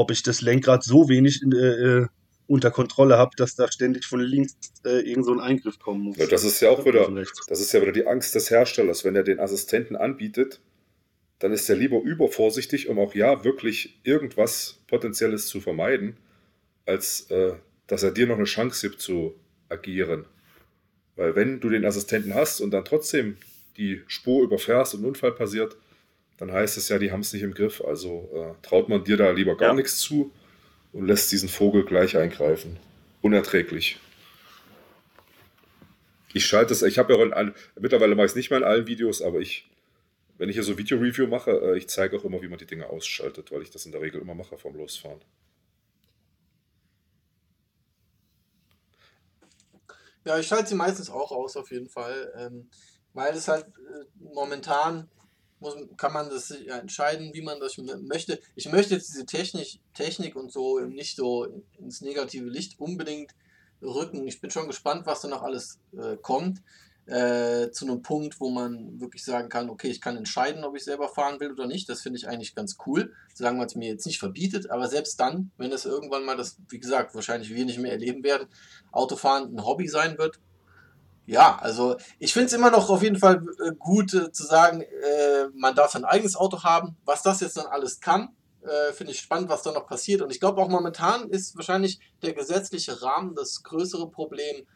ob ich das Lenkrad so wenig äh, äh, unter Kontrolle habe, dass da ständig von links äh, irgend so ein Eingriff kommen muss. Ja, das ist ja auch wieder, das ist ja wieder die Angst des Herstellers. Wenn er den Assistenten anbietet, dann ist er lieber übervorsichtig, um auch ja wirklich irgendwas Potenzielles zu vermeiden, als äh, dass er dir noch eine Chance gibt zu agieren. Weil wenn du den Assistenten hast und dann trotzdem die Spur überfährst und ein Unfall passiert, dann heißt es ja, die haben es nicht im Griff. Also äh, traut man dir da lieber gar Ja. nichts zu und lässt diesen Vogel gleich eingreifen. Unerträglich. Ich schalte es, ich habe ja auch in allen, mittlerweile mache ich es nicht mehr in allen Videos, aber ich, wenn ich hier so Video-Review mache, äh, ich zeige auch immer, wie man die Dinge ausschaltet, weil ich das in der Regel immer mache vom Losfahren. Ja, ich schalte sie meistens auch aus, auf jeden Fall. Ähm, weil es halt äh, momentan muss, kann man das entscheiden, wie man das möchte. Ich möchte jetzt diese Technik, Technik und so nicht so ins negative Licht unbedingt rücken. Ich bin schon gespannt, was da noch alles äh, kommt. Äh, zu einem Punkt, wo man wirklich sagen kann, okay, ich kann entscheiden, ob ich selber fahren will oder nicht. Das finde ich eigentlich ganz cool, solange man es mir jetzt nicht verbietet. Aber selbst dann, wenn es irgendwann mal das, wie gesagt, wahrscheinlich wir nicht mehr erleben werden, Autofahren ein Hobby sein wird. Ja, also ich finde es immer noch auf jeden Fall äh, gut äh, zu sagen, äh, man darf sein eigenes Auto haben. Was das jetzt dann alles kann, äh, finde ich spannend, was da noch passiert. Und ich glaube auch momentan ist wahrscheinlich der gesetzliche Rahmen das größere Problem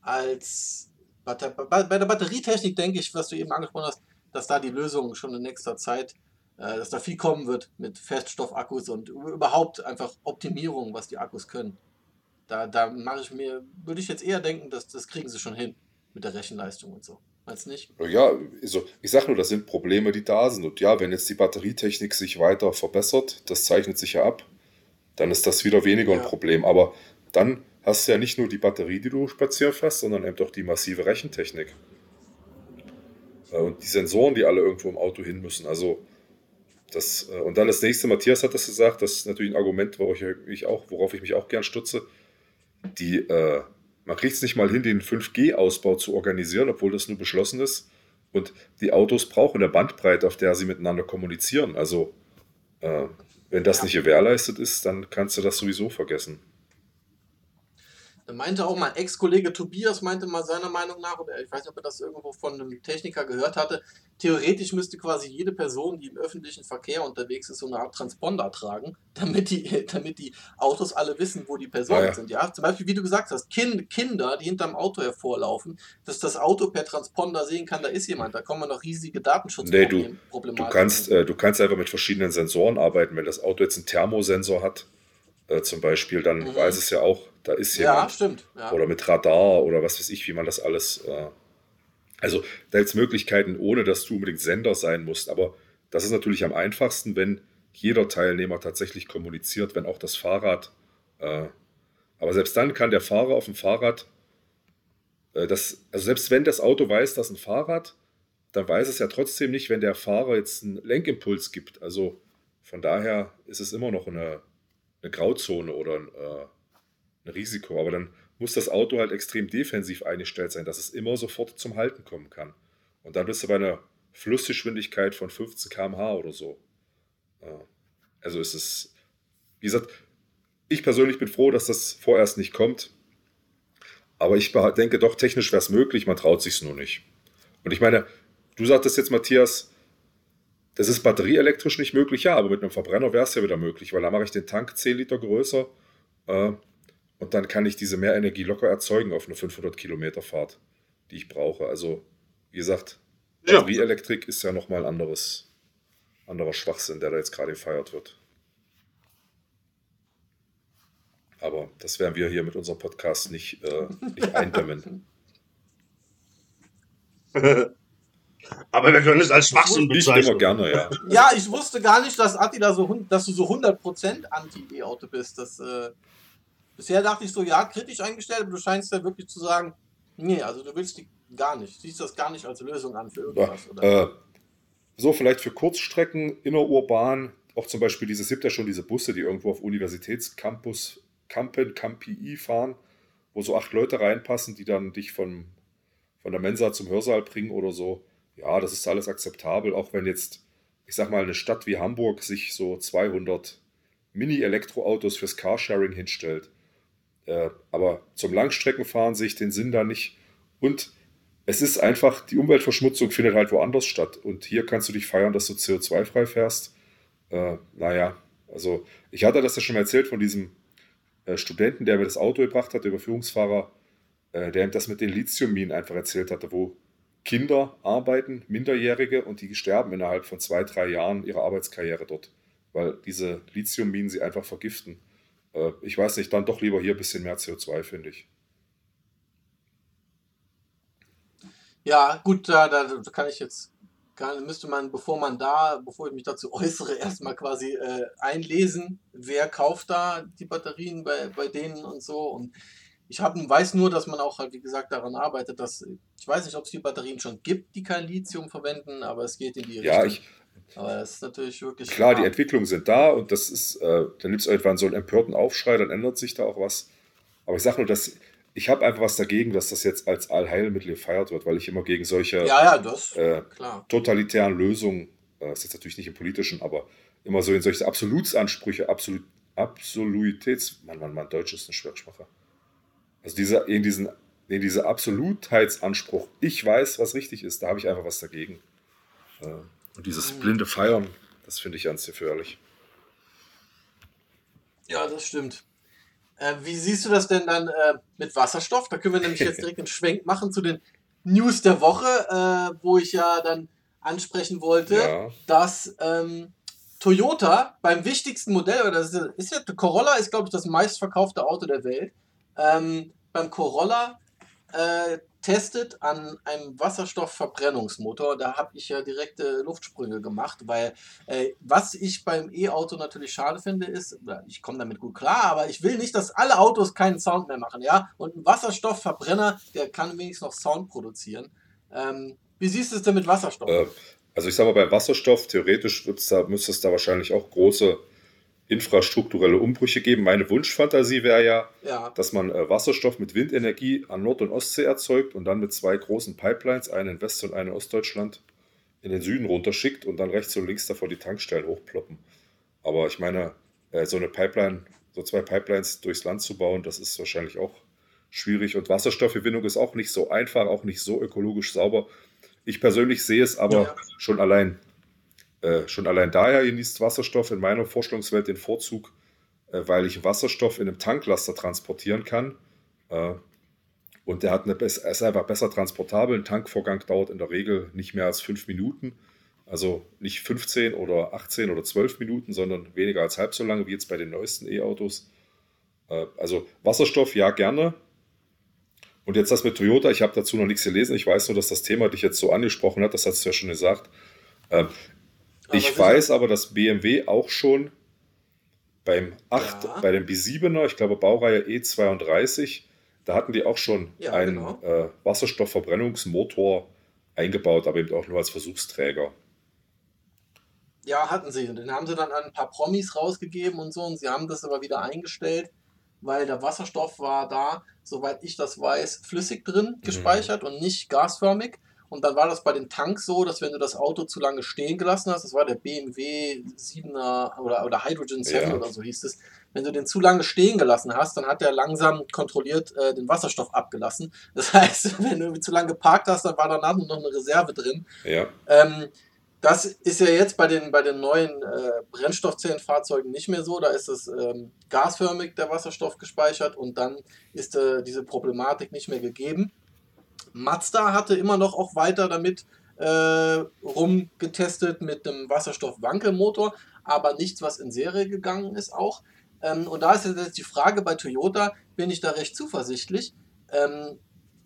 als bei, bei der Batterietechnik, denke ich, was du eben angesprochen hast, dass da die Lösung schon in nächster Zeit, äh, dass da viel kommen wird mit Feststoffakkus und überhaupt einfach Optimierung, was die Akkus können. Da, da mache ich mir, würde ich jetzt eher denken, dass das kriegen sie schon hin mit der Rechenleistung und so. Meinst du nicht? Ja, also ich sage nur, das sind Probleme, die da sind. Und ja, wenn jetzt die Batterietechnik sich weiter verbessert, das zeichnet sich ja ab, dann ist das wieder weniger ein Ja. Problem. Aber dann hast du ja nicht nur die Batterie, die du spazieren fährst, sondern eben auch die massive Rechentechnik. Äh, Und die Sensoren, die alle irgendwo im Auto hin müssen. Also das, äh, und dann das nächste, Matthias hat das gesagt, das ist natürlich ein Argument, worauf ich mich auch, worauf ich mich auch gern stütze. Die, äh, man kriegt es nicht mal hin, den 5G-Ausbau zu organisieren, obwohl das nur beschlossen ist. Und die Autos brauchen eine Bandbreite, auf der sie miteinander kommunizieren. Also, äh, wenn das Ja. nicht gewährleistet ist, dann kannst du das sowieso vergessen. Meinte auch mein Ex-Kollege Tobias, meinte mal seiner Meinung nach, oder ich weiß nicht, ob er das irgendwo von einem Techniker gehört hatte, theoretisch müsste quasi jede Person, die im öffentlichen Verkehr unterwegs ist, so eine Art Transponder tragen, damit die, damit die Autos alle wissen, wo die Personen Ah, ja. sind. Ja, zum Beispiel, wie du gesagt hast, kind, Kinder, die hinterm Auto hervorlaufen, dass das Auto per Transponder sehen kann, da ist jemand, da kommen noch riesige Nee, Datenschutzprobleme. du, Du kannst, äh, du kannst einfach mit verschiedenen Sensoren arbeiten. Wenn das Auto jetzt einen Thermosensor hat, äh, zum Beispiel, dann Mhm. weiß es ja auch, da ist ja, jemand. stimmt. Ja. Oder mit Radar oder was weiß ich, wie man das alles. Äh, also da gibt es Möglichkeiten, ohne dass du unbedingt Sender sein musst. Aber das ist natürlich am einfachsten, wenn jeder Teilnehmer tatsächlich kommuniziert, wenn auch das Fahrrad äh, Aber selbst dann kann der Fahrer auf dem Fahrrad, äh, das, also selbst wenn das Auto weiß, dass ein Fahrrad, dann weiß es ja trotzdem nicht, wenn der Fahrer jetzt einen Lenkimpuls gibt. Also von daher ist es immer noch eine, eine Grauzone oder ein, äh, ein Risiko. Aber dann muss das Auto halt extrem defensiv eingestellt sein, dass es immer sofort zum Halten kommen kann. Und dann bist du bei einer Flussgeschwindigkeit von 15 km/h oder so. Also ist es, wie gesagt, ich persönlich bin froh, dass das vorerst nicht kommt. Aber ich denke doch, technisch wäre es möglich, man traut sich es nur nicht. Und ich meine, du sagtest jetzt, Matthias, das ist batterieelektrisch nicht möglich, ja, aber mit einem Verbrenner wäre es ja wieder möglich, weil da mache ich den Tank 10 Liter größer äh, und dann kann ich diese Mehrenergie locker erzeugen auf eine 500 Kilometer Fahrt, die ich brauche. Also, wie gesagt, Batterieelektrik ist ja nochmal ein anderes, anderer Schwachsinn, der da jetzt gerade gefeiert wird. Aber das werden wir hier mit unserem Podcast nicht, äh, nicht eindämmen. Aber wir können es als Schwachsinn bezeichnen. Immer gerne, ja. Ja, ich wusste gar nicht, dass Attila so, dass du so 100% Anti-E-Auto bist. Das, äh, bisher dachte ich so, ja, kritisch eingestellt, aber du scheinst ja wirklich zu sagen, nee, also du willst die gar nicht. Siehst das gar nicht als Lösung an für irgendwas, ja, oder? Äh, so, vielleicht für Kurzstrecken, innerurban, auch zum Beispiel diese, es gibt ja schon diese Busse, die irgendwo auf Universitätscampus, Campen, Campii fahren, wo so acht Leute reinpassen, die dann dich von, von der Mensa zum Hörsaal bringen oder so ja, das ist alles akzeptabel, auch wenn jetzt, ich sag mal, eine Stadt wie Hamburg sich so 200 Mini-Elektroautos fürs Carsharing hinstellt. Äh, aber zum Langstreckenfahren sehe ich den Sinn da nicht. Und es ist einfach, die Umweltverschmutzung findet halt woanders statt. Und hier kannst du dich feiern, dass du CO2-frei fährst. Äh, naja, also ich hatte das ja schon mal erzählt von diesem äh, Studenten, der mir das Auto gebracht hat, der Überführungsfahrer, äh, der ihm das mit den Lithiumminen einfach erzählt hatte, wo Kinder arbeiten, Minderjährige, und die sterben innerhalb von zwei, drei Jahren ihrer Arbeitskarriere dort, weil diese Lithiumminen sie einfach vergiften. Äh, ich weiß nicht, dann doch lieber hier ein bisschen mehr CO2, finde ich. Ja, gut, da, da kann ich jetzt müsste man, bevor man da, bevor ich mich dazu äußere, erstmal quasi äh, einlesen, wer kauft da die Batterien bei, bei denen und so. Und ich hab, weiß nur, dass man auch halt, wie gesagt, daran arbeitet, dass ich weiß nicht, ob es die Batterien schon gibt, die kein Lithium verwenden, aber es geht in die ja, Richtung. Ich, aber das ist natürlich wirklich. Klar, die Entwicklungen sind da und das ist, äh, dann gibt es irgendwann so einen empörten Aufschrei, dann ändert sich da auch was. Aber ich sage nur, dass ich habe einfach was dagegen, dass das jetzt als Allheilmittel gefeiert wird, weil ich immer gegen solche ja, ja, das, äh, totalitären Lösungen, äh, das ist jetzt natürlich nicht im politischen, aber immer so in solche Absolutsansprüche, Absolut, Absolutitäts, Mann, Mann, Mann, Deutsch ist eine Schwersprache. Also dieser, in diesen, in dieser Absolutheitsanspruch, ich weiß, was richtig ist, da habe ich einfach was dagegen. Äh, und dieses mhm. blinde Feiern, das finde ich ganz gefährlich. Ja, das stimmt. Äh, wie siehst du das denn dann äh, mit Wasserstoff? Da können wir nämlich jetzt direkt einen Schwenk machen zu den News der Woche, äh, wo ich ja dann ansprechen wollte, ja. dass ähm, Toyota beim wichtigsten Modell, oder das ist, ist ja, Corolla ist, glaube ich, das meistverkaufte Auto der Welt, ähm, beim Corolla äh, testet an einem Wasserstoffverbrennungsmotor. Da habe ich ja direkte Luftsprünge gemacht, weil äh, was ich beim E-Auto natürlich schade finde, ist, ich komme damit gut klar, aber ich will nicht, dass alle Autos keinen Sound mehr machen, ja. Und ein Wasserstoffverbrenner, der kann wenigstens noch Sound produzieren. Ähm, wie siehst du es denn mit Wasserstoff? Äh, also ich sage mal, bei Wasserstoff, theoretisch da, müsste es da wahrscheinlich auch große infrastrukturelle Umbrüche geben. Meine Wunschfantasie wäre ja, ja, dass man äh, Wasserstoff mit Windenergie an Nord- und Ostsee erzeugt und dann mit zwei großen Pipelines, eine in West- und eine in Ostdeutschland, in den Süden runterschickt und dann rechts und links davor die Tankstellen hochploppen. Aber ich meine, äh, so eine Pipeline, so zwei Pipelines durchs Land zu bauen, das ist wahrscheinlich auch schwierig. Und Wasserstoffgewinnung ist auch nicht so einfach, auch nicht so ökologisch sauber. Ich persönlich sehe es aber ja. schon allein äh, schon allein daher genießt Wasserstoff in meiner Vorstellungswelt den Vorzug, äh, weil ich Wasserstoff in einem Tanklaster transportieren kann. Äh, und der hat eine, ist einfach besser transportabel. Ein Tankvorgang dauert in der Regel nicht mehr als fünf Minuten. Also nicht 15 oder 18 oder 12 Minuten, sondern weniger als halb so lange wie jetzt bei den neuesten E-Autos. Äh, also Wasserstoff, ja, gerne. Und jetzt das mit Toyota, ich habe dazu noch nichts gelesen. Ich weiß nur, dass das Thema dich jetzt so angesprochen hat, das hast du ja schon gesagt. Ich weiß aber, dass BMW auch schon beim 8, Ja. bei dem B7er, ich glaube Baureihe E32, da hatten die auch schon Ja, einen genau. äh, Wasserstoffverbrennungsmotor eingebaut, aber eben auch nur als Versuchsträger. Ja, hatten sie. Und den haben sie dann an ein paar Promis rausgegeben und so. Und sie haben das aber wieder eingestellt, weil der Wasserstoff war da, soweit ich das weiß, flüssig drin gespeichert und nicht gasförmig. Und dann war das bei den Tanks so, dass wenn du das Auto zu lange stehen gelassen hast, das war der BMW 7er oder, oder Hydrogen 7 Ja. oder so hieß es, wenn du den zu lange stehen gelassen hast, dann hat der langsam kontrolliert äh, den Wasserstoff abgelassen. Das heißt, wenn du zu lange geparkt hast, dann war danach nur noch eine Reserve drin. Ja, Ähm, das ist ja jetzt bei den, bei den neuen äh, Brennstoffzellenfahrzeugen nicht mehr so. Da ist es ähm, gasförmig, der Wasserstoff gespeichert und dann ist äh, diese Problematik nicht mehr gegeben. Mazda hatte immer noch auch weiter damit äh, rumgetestet mit dem Wasserstoff-Wankelmotor, aber nichts, was in Serie gegangen ist auch. Ähm, und da ist jetzt die Frage bei Toyota, bin ich da recht zuversichtlich. Ähm,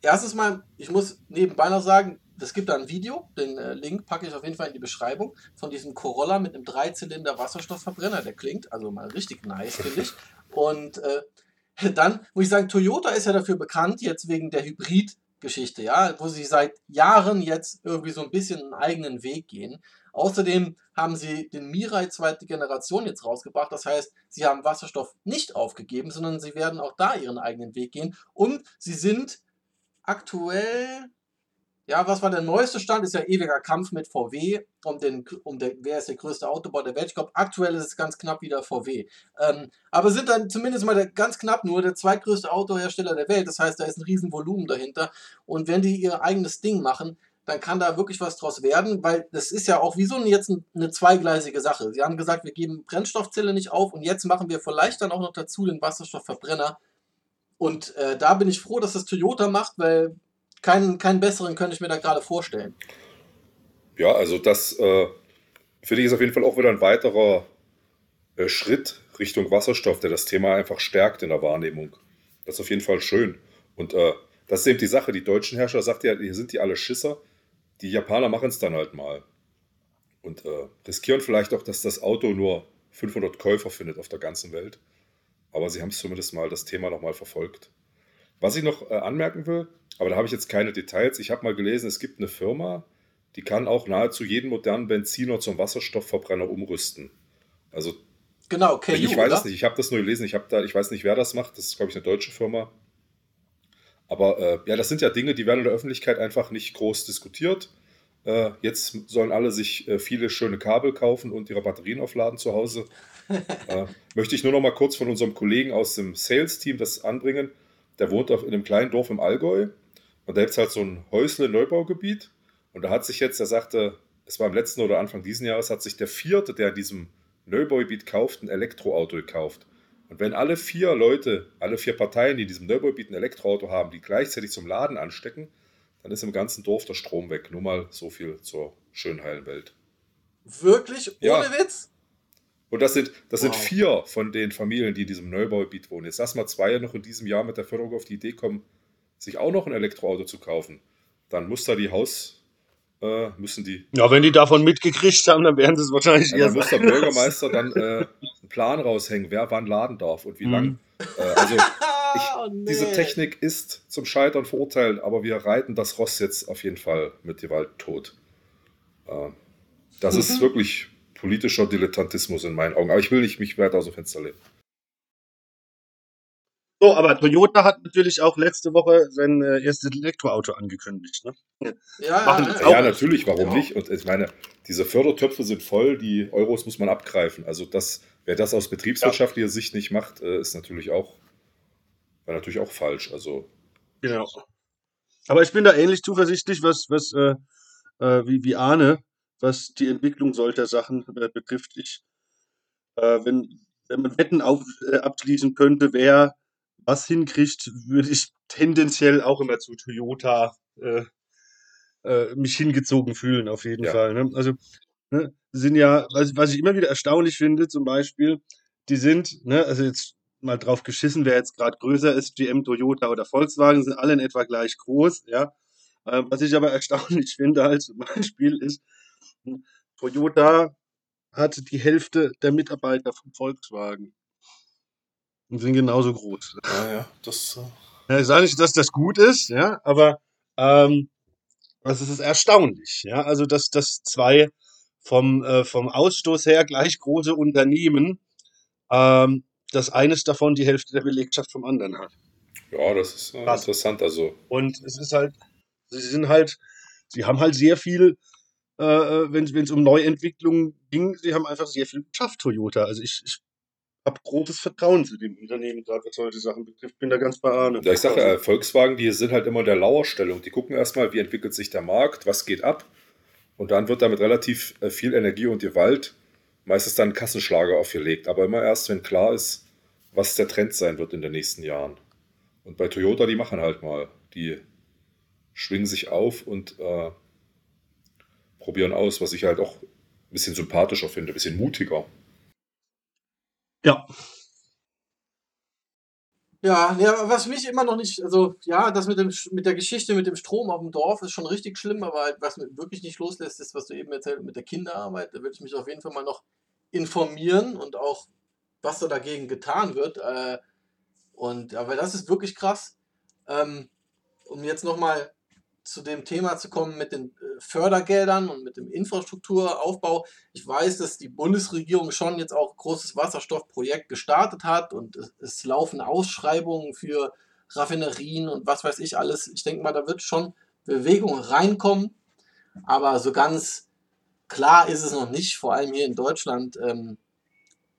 erstens mal, ich muss nebenbei noch sagen, es gibt da ein Video, den äh, Link packe ich auf jeden Fall in die Beschreibung, von diesem Corolla mit einem Dreizylinder Wasserstoffverbrenner. Der klingt also mal richtig nice, finde ich. Und äh, dann muss ich sagen, Toyota ist ja dafür bekannt, jetzt wegen der Hybrid-Geschichte, ja, wo sie seit Jahren jetzt irgendwie so ein bisschen einen eigenen Weg gehen. Außerdem haben sie den Mirai zweite Generation jetzt rausgebracht. Das heißt, sie haben Wasserstoff nicht aufgegeben, sondern sie werden auch da ihren eigenen Weg gehen. Und sie sind aktuell, ja, was war der neueste Stand? Ist ja ewiger Kampf mit VW um den, um der, wer ist der größte Autobau der Welt. Ich glaube, aktuell ist es ganz knapp wieder VW. Ähm, aber sind dann zumindest mal der, ganz knapp nur der zweitgrößte Autohersteller der Welt. Das heißt, da ist ein riesen Volumen dahinter. Und wenn die ihr eigenes Ding machen, dann kann da wirklich was draus werden, weil das ist ja auch wie so jetzt ein- eine zweigleisige Sache. Sie haben gesagt, wir geben Brennstoffzelle nicht auf und jetzt machen wir vielleicht dann auch noch dazu den Wasserstoffverbrenner. Und äh, da bin ich froh, dass das Toyota macht, weil keinen, keinen besseren könnte ich mir da gerade vorstellen. ja also das äh, finde ich ist auf jeden Fall auch wieder ein weiterer äh, Schritt Richtung Wasserstoff, der das Thema einfach stärkt in der Wahrnehmung. Das ist auf jeden Fall schön. Und äh, das ist eben die Sache, die deutschen Hersteller sagt ja, hier sind die alle Schisser. Die Japaner machen es dann halt mal. Und äh, riskieren vielleicht auch, dass das Auto nur 500 Käufer findet auf der ganzen Welt. Aber sie haben es zumindest mal das Thema nochmal verfolgt. Was ich noch äh, anmerken will, aber da habe ich jetzt keine Details. Ich habe mal gelesen, es gibt eine Firma, die kann auch nahezu jeden modernen Benziner zum Wasserstoffverbrenner umrüsten. Also Genau, KU, ich weiß oder? es nicht, ich habe das nur gelesen, ich, hab da, ich weiß nicht, wer das macht. Das ist, glaube ich, eine deutsche Firma. Aber äh, ja, das sind ja Dinge, die werden in der Öffentlichkeit einfach nicht groß diskutiert. Äh, jetzt sollen alle sich äh, viele schöne Kabel kaufen und ihre Batterien aufladen zu Hause. äh, möchte ich nur noch mal kurz von unserem Kollegen aus dem Sales-Team das anbringen. Der wohnt auf, in einem kleinen Dorf im Allgäu und da gibt es halt so ein Häusle-Neubaugebiet. Und da hat sich jetzt, er sagte, es war im letzten oder Anfang diesen Jahres, hat sich der vierte, der in diesem Neubaugebiet kauft, ein Elektroauto gekauft. Und wenn alle vier Leute, alle vier Parteien, die in diesem Neubaugebiet ein Elektroauto haben, die gleichzeitig zum Laden anstecken, dann ist im ganzen Dorf der Strom weg. Nur mal so viel zur schönen heilen Welt. Wirklich? Ohne Ja. Witz? Und das sind, das sind Wow. vier von den Familien, die in diesem Neubaugebiet wohnen. Jetzt lass mal zwei noch in diesem Jahr mit der Förderung auf die Idee kommen, sich auch noch ein Elektroauto zu kaufen. Dann muss da die Haus, äh, müssen die, Ja, wenn die davon mitgekriegt haben, dann werden sie es wahrscheinlich ja, eher dann muss der. Bürgermeister dann äh, einen Plan raushängen, wer wann laden darf und wie Mhm. lang. Äh, also ich, Oh, nee. diese Technik ist zum Scheitern verurteilt, aber wir reiten das Ross jetzt auf jeden Fall mit Gewalt tot. Äh, das ist Mhm. wirklich politischer Dilettantismus in meinen Augen. Aber ich will nicht mich weiter aus dem Fenster lehnen. So, aber Toyota hat natürlich auch letzte Woche sein äh, erstes Elektroauto angekündigt. Ne? Ja, ja, ja. natürlich, warum Ja. nicht? Und ich meine, diese Fördertöpfe sind voll, die Euros muss man abgreifen. Also das, wer das aus betriebswirtschaftlicher Sicht nicht macht, äh, ist natürlich auch, war natürlich auch falsch. Also Genau. Aber ich bin da ähnlich zuversichtlich, was, was äh, äh, wie, wie Arne, was die Entwicklung solcher Sachen äh, betrifft. Ich, äh, wenn, wenn man Wetten auf, äh, abschließen könnte, wer was hinkriegt, würde ich tendenziell auch immer zu Toyota äh, äh, mich hingezogen fühlen, auf jeden Ja. Fall. Ne? Also ne, sind ja, was, was ich immer wieder erstaunlich finde, zum Beispiel, die sind, ne, also jetzt mal drauf geschissen, wer jetzt gerade größer ist, GM, Toyota oder Volkswagen, sind alle in etwa gleich groß, ja. Ähm, was ich aber erstaunlich finde, halt zum Beispiel ist, Toyota hat die Hälfte der Mitarbeiter von Volkswagen. und sind genauso groß. Ja, ja, das. Äh Ja, ich sage nicht, dass das gut ist, ja, aber ähm, es ist erstaunlich, ja, also dass, dass zwei vom, äh, vom Ausstoß her gleich große Unternehmen, ähm, dass eines davon die Hälfte der Belegschaft vom anderen hat. ja, das ist äh, interessant. Also, Und es ist halt, sie sind halt, sie haben halt sehr viel, äh, wenn es um Neuentwicklungen ging, sie haben einfach sehr viel geschafft, Toyota. Also ich, ich habe großes Vertrauen zu dem Unternehmen, gerade was solche Sachen betrifft. Bin da ganz bei Arne. ja, ich sage ja, Volkswagen, die sind halt immer in der Lauerstellung. Die gucken erstmal, wie entwickelt sich der Markt, was geht ab. Und dann wird damit relativ äh, viel Energie und Gewalt meistens dann Kassenschlager aufgelegt. Aber immer erst, wenn klar ist, was der Trend sein wird in den nächsten Jahren. Und bei Toyota, die machen halt mal. Die schwingen sich auf und äh, probieren aus, was ich halt auch ein bisschen sympathischer finde, ein bisschen mutiger. Ja, Ja, ja, was mich immer noch nicht, also ja, das mit dem mit der Geschichte mit dem Strom auf dem Dorf ist schon richtig schlimm, aber halt, was mich wirklich nicht loslässt, ist, was du eben erzählt hast mit der Kinderarbeit. Da würde ich mich auf jeden Fall mal noch informieren und auch, was da dagegen getan wird. Äh, und aber das ist wirklich krass. Ähm, um jetzt nochmal zu dem Thema zu kommen mit den Fördergeldern und mit dem Infrastrukturaufbau. Ich weiß, dass die Bundesregierung schon jetzt auch ein großes Wasserstoffprojekt gestartet hat und es, es laufen Ausschreibungen für Raffinerien und was weiß ich alles. Ich denke mal, da wird schon Bewegung reinkommen, aber so ganz klar ist es noch nicht, vor allem hier in Deutschland. Ähm,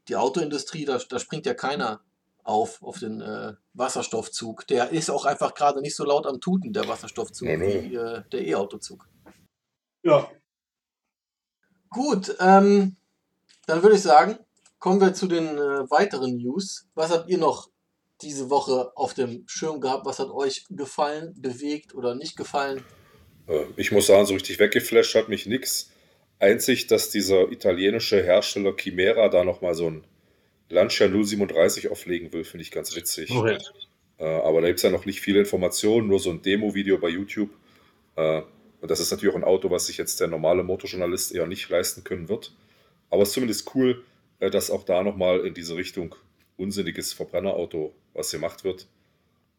die Autoindustrie, da, da springt ja keiner auf, auf den äh, Wasserstoffzug. Der ist auch einfach gerade nicht so laut am Tuten, der Wasserstoffzug, Ja, ne. wie äh, der E-Autozug. Ja. Gut, ähm, dann würde ich sagen, kommen wir zu den äh, weiteren News. Was habt ihr noch diese Woche auf dem Schirm gehabt? Was hat euch gefallen, bewegt oder nicht gefallen? Äh, Ich muss sagen, so richtig weggeflasht hat mich nix. Einzig, dass dieser italienische Hersteller Chimera da nochmal so ein Lancia 037 auflegen will, finde ich ganz witzig. Okay. Äh, aber da gibt es ja noch nicht viele Informationen, nur so ein Demo-Video bei YouTube. Äh, und das ist natürlich auch ein Auto, was sich jetzt der normale Motorjournalist eher nicht leisten können wird. Aber es ist zumindest cool, äh, dass auch da nochmal in diese Richtung unsinniges Verbrennerauto was gemacht wird.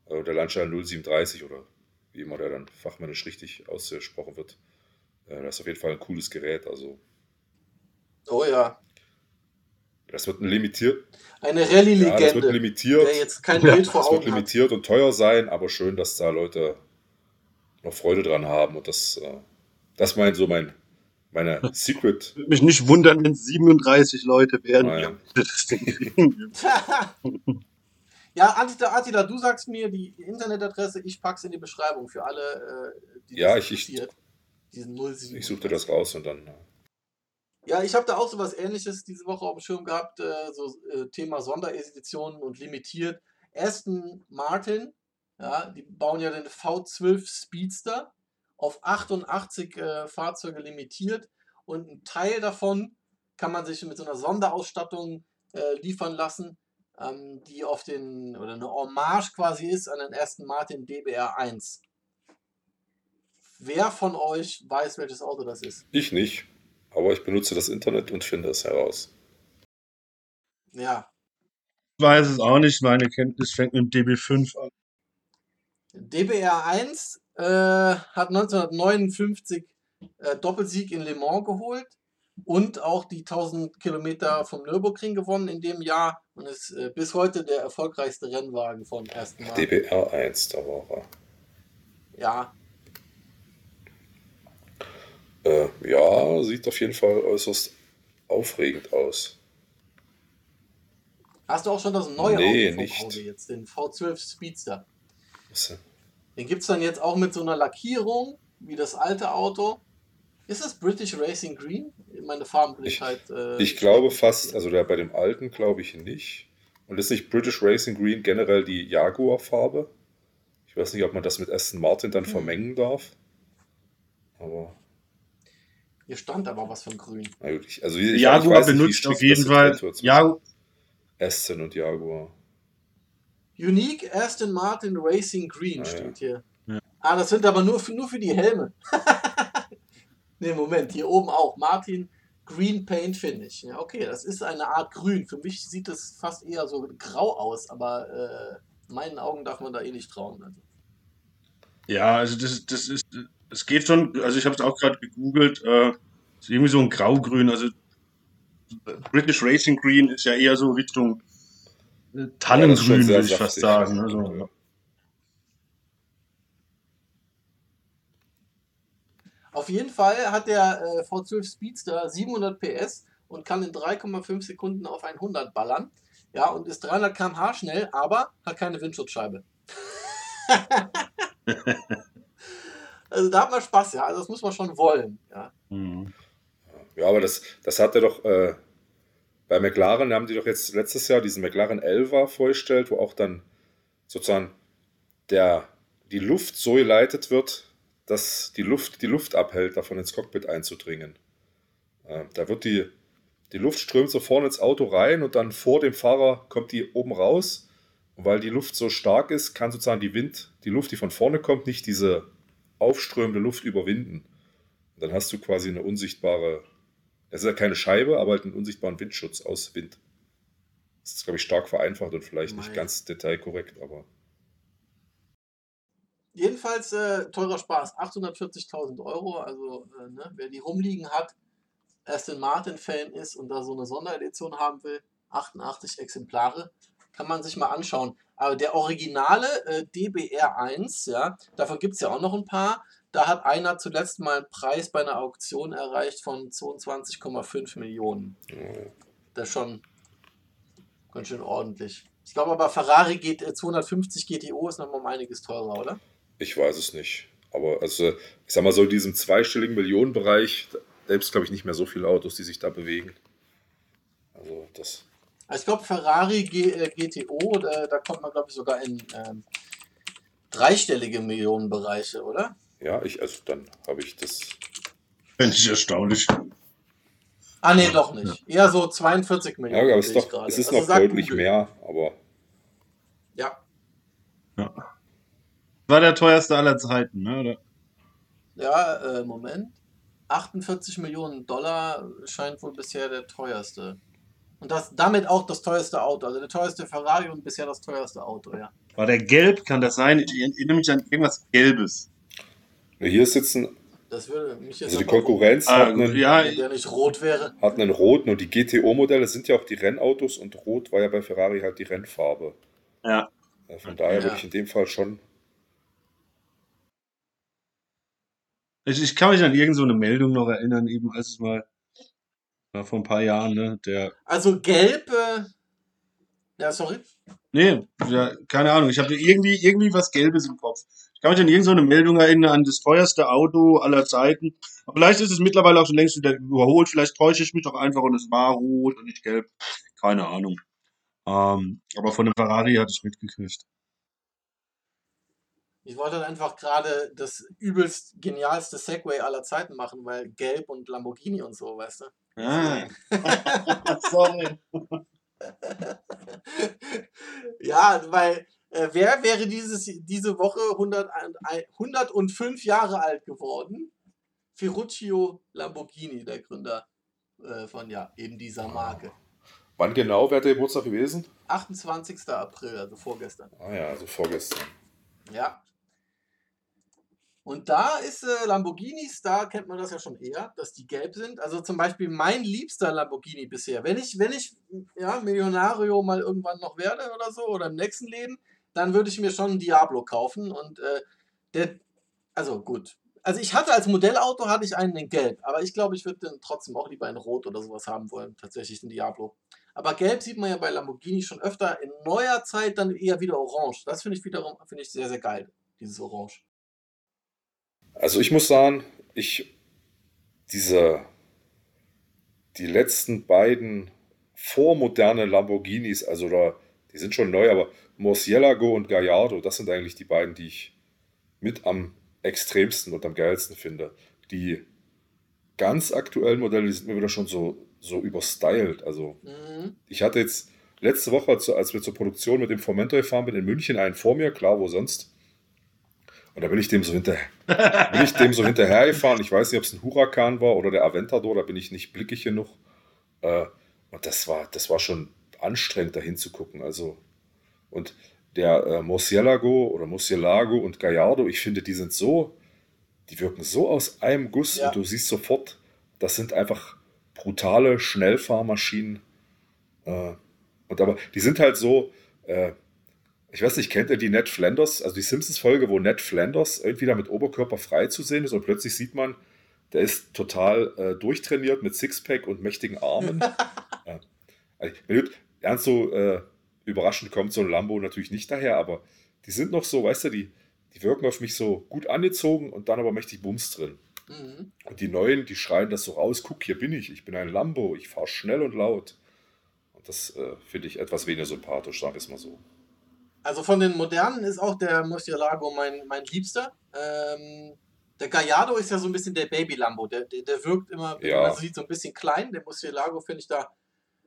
Äh, der Lancia 037 oder wie immer der dann fachmännisch richtig ausgesprochen wird. Äh, das ist auf jeden Fall ein cooles Gerät. Also Oh ja, das wird ein limitiert. eine Ja, das wird Rallye-Legende, limitiert. der jetzt kein Bild vor Das wird Augen hat. limitiert und teuer sein, aber schön, dass da Leute noch Freude dran haben. Und das, äh, das meint so mein, meine Secret. Würde mich nicht wundern, wenn es 37 Leute werden, die das Ding kriegen. ja, Attila, Attila, du sagst mir die Internetadresse, ich pack's in die Beschreibung für alle, äh, die Ja, das ich- ich- interessiert. Diesen 07. Ich suchte das raus und dann. äh, Ja, ich habe da auch so was ähnliches diese Woche auf dem Schirm gehabt, äh, so äh, Thema Sondereditionen und limitiert. Aston Martin, ja, die bauen ja den V12 Speedster auf 88 äh, Fahrzeuge limitiert und ein Teil davon kann man sich mit so einer Sonderausstattung äh, liefern lassen, ähm, die auf den, oder eine Hommage quasi ist an den Aston Martin DBR1. Wer von euch weiß, welches Auto das ist? Ich nicht, aber ich benutze das Internet und finde es heraus. Ja, Ich weiß es auch nicht, meine Kenntnis fängt mit dem DB5 an. DBR1 äh, hat 1959 äh, Doppelsieg in Le Mans geholt und auch die 1000 Kilometer vom Nürburgring gewonnen in dem Jahr und ist äh, bis heute der erfolgreichste Rennwagen von Aston Martin. DBR1, da war er. Ja, Äh, ja, sieht auf jeden Fall äußerst aufregend aus. hast du auch schon das neue Nee, Auto vom nicht. Audi jetzt, den V12 Speedster. Denn? Den gibt es dann jetzt auch mit so einer Lackierung wie das alte Auto. Ist das British Racing Green? Meine Farbenblindheit. äh, Ich glaube fast, also der bei dem alten glaube ich nicht. Und ist nicht British Racing Green generell die Jaguar-Farbe? Ich weiß nicht, ob man das mit Aston Martin dann Hm. vermengen darf. Aber, Hier stand aber was von Grün. na gut, ich, also ich, ich Jaguar wie benutzt auf jeden Fall. getrennt wird zwischen Ja, Aston und Jaguar. Unique Aston Martin Racing Green Ah, ja. steht hier. Ja. Ah, das sind aber nur für, nur für die Helme. ne, Moment, hier oben auch. Martin Green Paint Finish. Ja, okay, das ist eine Art Grün. Für mich sieht es fast eher so grau aus, aber äh, meinen Augen darf man da eh nicht trauen. Also. Ja, also das, das ist, es geht schon, also ich habe es auch gerade gegoogelt, äh, ist irgendwie so ein Graugrün, also British Racing Green ist ja eher so Richtung Tannengrün, sehr würde ich fast sagen. ja. Also, ja. Auf jeden Fall hat der äh, V12 Speedster 700 PS und kann in 3,5 Sekunden auf 100 ballern. Ja, und ist 300 km/h schnell, aber hat keine Windschutzscheibe. also da hat man Spaß, ja. Also das muss man schon wollen. Ja. Mhm. Ja, aber das, das hat er doch äh, bei McLaren, haben die doch jetzt letztes Jahr diesen McLaren 11 vorgestellt, wo auch dann sozusagen der, die Luft so geleitet wird, dass die Luft die Luft abhält, davon ins Cockpit einzudringen. Äh, da wird die, die Luft strömt so vorne ins Auto rein und dann vor dem Fahrer kommt die oben raus. Und weil die Luft so stark ist, kann sozusagen die Wind, die Luft, die von vorne kommt, nicht diese aufströmende Luft überwinden. Und dann hast du quasi eine unsichtbare, es ist ja keine Scheibe, aber halt einen unsichtbaren Windschutz aus Wind. Das ist, glaube ich, stark vereinfacht und vielleicht nicht Mei. ganz detailkorrekt, aber Jedenfalls äh, teurer Spaß. 840.000 Euro. Also äh, ne, wer die rumliegen hat, Aston Martin-Fan ist und da so eine Sonderedition haben will, 88 Exemplare, kann man sich mal anschauen. Aber der originale äh, DBR1, ja, davon gibt es ja auch noch ein paar. Da hat einer zuletzt mal einen Preis bei einer Auktion erreicht von 22,5 Millionen. äh, Das ist schon ganz schön ordentlich. Ich glaube aber Ferrari geht, äh, 250 GTO ist noch mal um einiges teurer, oder? ich weiß es nicht. Aber also, ich sag mal so, in diesem zweistelligen Millionenbereich, da gibt es, glaube ich, nicht mehr so viele Autos, die sich da bewegen. Also das, Also ich glaube, Ferrari G äh, GTO, da, da kommt man, glaube ich, sogar in ähm, dreistellige Millionenbereiche, oder? Ja, ich, also dann habe ich das, Fände ich erstaunlich. Ah, nee, doch nicht. Eher so 42 ja, Millionen. aber es ist ich doch, gerade. es ist Also noch deutlich Google. mehr, aber Ja, War der teuerste aller Zeiten, ne? Oder? ja äh, Moment. 48 Millionen Dollar scheint wohl bisher der teuerste. Und das damit auch das teuerste Auto. Also der teuerste Ferrari und bisher das teuerste Auto, ja. War der gelb? Kann das sein? Ich erinnere mich an irgendwas Gelbes. Hier sitzen, Das würde mich jetzt also die Konkurrenz Ah, hat, einen, ja, der nicht rot wäre. hat einen roten und die GTO-Modelle sind ja auch die Rennautos und rot war ja bei Ferrari halt die Rennfarbe. ja. Von daher Ja. würde ich in dem Fall schon, Ich, ich kann mich an irgendeine so eine Meldung noch erinnern, eben als es mal war vor ein paar Jahren, ne? Der. Also gelb, äh, ja, sorry. Nee, ja, keine Ahnung. Ich habe irgendwie, irgendwie was Gelbes im Kopf. Ich kann mich an irgendeine Meldung erinnern, an das teuerste Auto aller Zeiten. Aber vielleicht ist es mittlerweile auch schon längst wieder überholt. Vielleicht täusche ich mich doch einfach und es war rot und nicht gelb. Keine Ahnung. Ähm, aber von dem Ferrari hatte ich mitgekriegt. Ich wollte einfach gerade das übelst genialste Segway aller Zeiten machen, weil Gelb und Lamborghini und so, weißt du? Ah. Sorry. ja, weil äh, wer wäre dieses, diese Woche 100, ein- 105 Jahre alt geworden? Ferruccio Lamborghini, der Gründer äh, von ja, eben dieser Marke. wann genau wäre der Geburtstag gewesen? 28. April, also vorgestern. Ah ja, also vorgestern. Ja. Und da ist äh, Lamborghinis, da kennt man das ja schon eher, dass die gelb sind. Also zum Beispiel mein liebster Lamborghini bisher. Wenn ich, wenn ich ja, Millionario mal irgendwann noch werde oder so, oder im nächsten Leben, dann würde ich mir schon Diablo kaufen. Und äh, der, also gut. Also ich hatte als Modellauto hatte ich einen in Gelb, aber ich glaube, ich würde den trotzdem auch lieber in Rot oder sowas haben wollen, tatsächlich den Diablo. Aber Gelb sieht man ja bei Lamborghini schon öfter, in neuer Zeit dann eher wieder Orange. Das finde ich wiederum finde ich sehr, sehr geil, dieses Orange. Also ich muss sagen, ich diese die letzten beiden vormoderne Lamborghinis, also da, die sind schon neu, aber Murcielago und Gallardo, das sind eigentlich die beiden, die ich mit am extremsten und am geilsten finde. Die ganz aktuellen Modelle, die sind mir wieder schon so, so überstylt. Also Mhm. ich hatte jetzt letzte Woche, als wir zur Produktion mit dem Formentor gefahren sind, in München einen vor mir, klar, wo sonst. Und da bin ich dem so hinterher, bin ich dem so hinterhergefahren. Ich weiß nicht, ob es ein Huracan war oder der Aventador, da bin ich nicht blickig genug. Äh, und das war, das war schon anstrengend, da hinzugucken. Also, und der äh, Murcielago oder Murcielago und Gallardo, ich finde, die sind so, die wirken so aus einem Guss Ja. und du siehst sofort, das sind einfach brutale Schnellfahrmaschinen. Äh, und aber die sind halt so, äh, ich weiß nicht, kennt ihr die Ned Flanders, also die Simpsons-Folge, wo Ned Flanders irgendwie da mit Oberkörper frei zu sehen ist und plötzlich sieht man, der ist total äh, durchtrainiert mit Sixpack und mächtigen Armen. äh, also, wenn du, ernst so äh, überraschend kommt so ein Lambo natürlich nicht daher, aber die sind noch so, weißt du, die, die wirken auf mich so gut angezogen und dann aber mächtig Bums drin. Mhm. Und die Neuen, die schreien das so raus, guck, hier bin ich, ich bin ein Lambo, ich fahre schnell und laut. Und das äh, finde ich etwas weniger sympathisch, sag ich es mal so. Also von den modernen ist auch der Murcielago mein, mein Liebster. Ähm, der Gallardo ist ja so ein bisschen der Baby Lambo. Der, der, der wirkt immer, Ja. man sieht, so ein bisschen klein. Der Murcielago finde ich da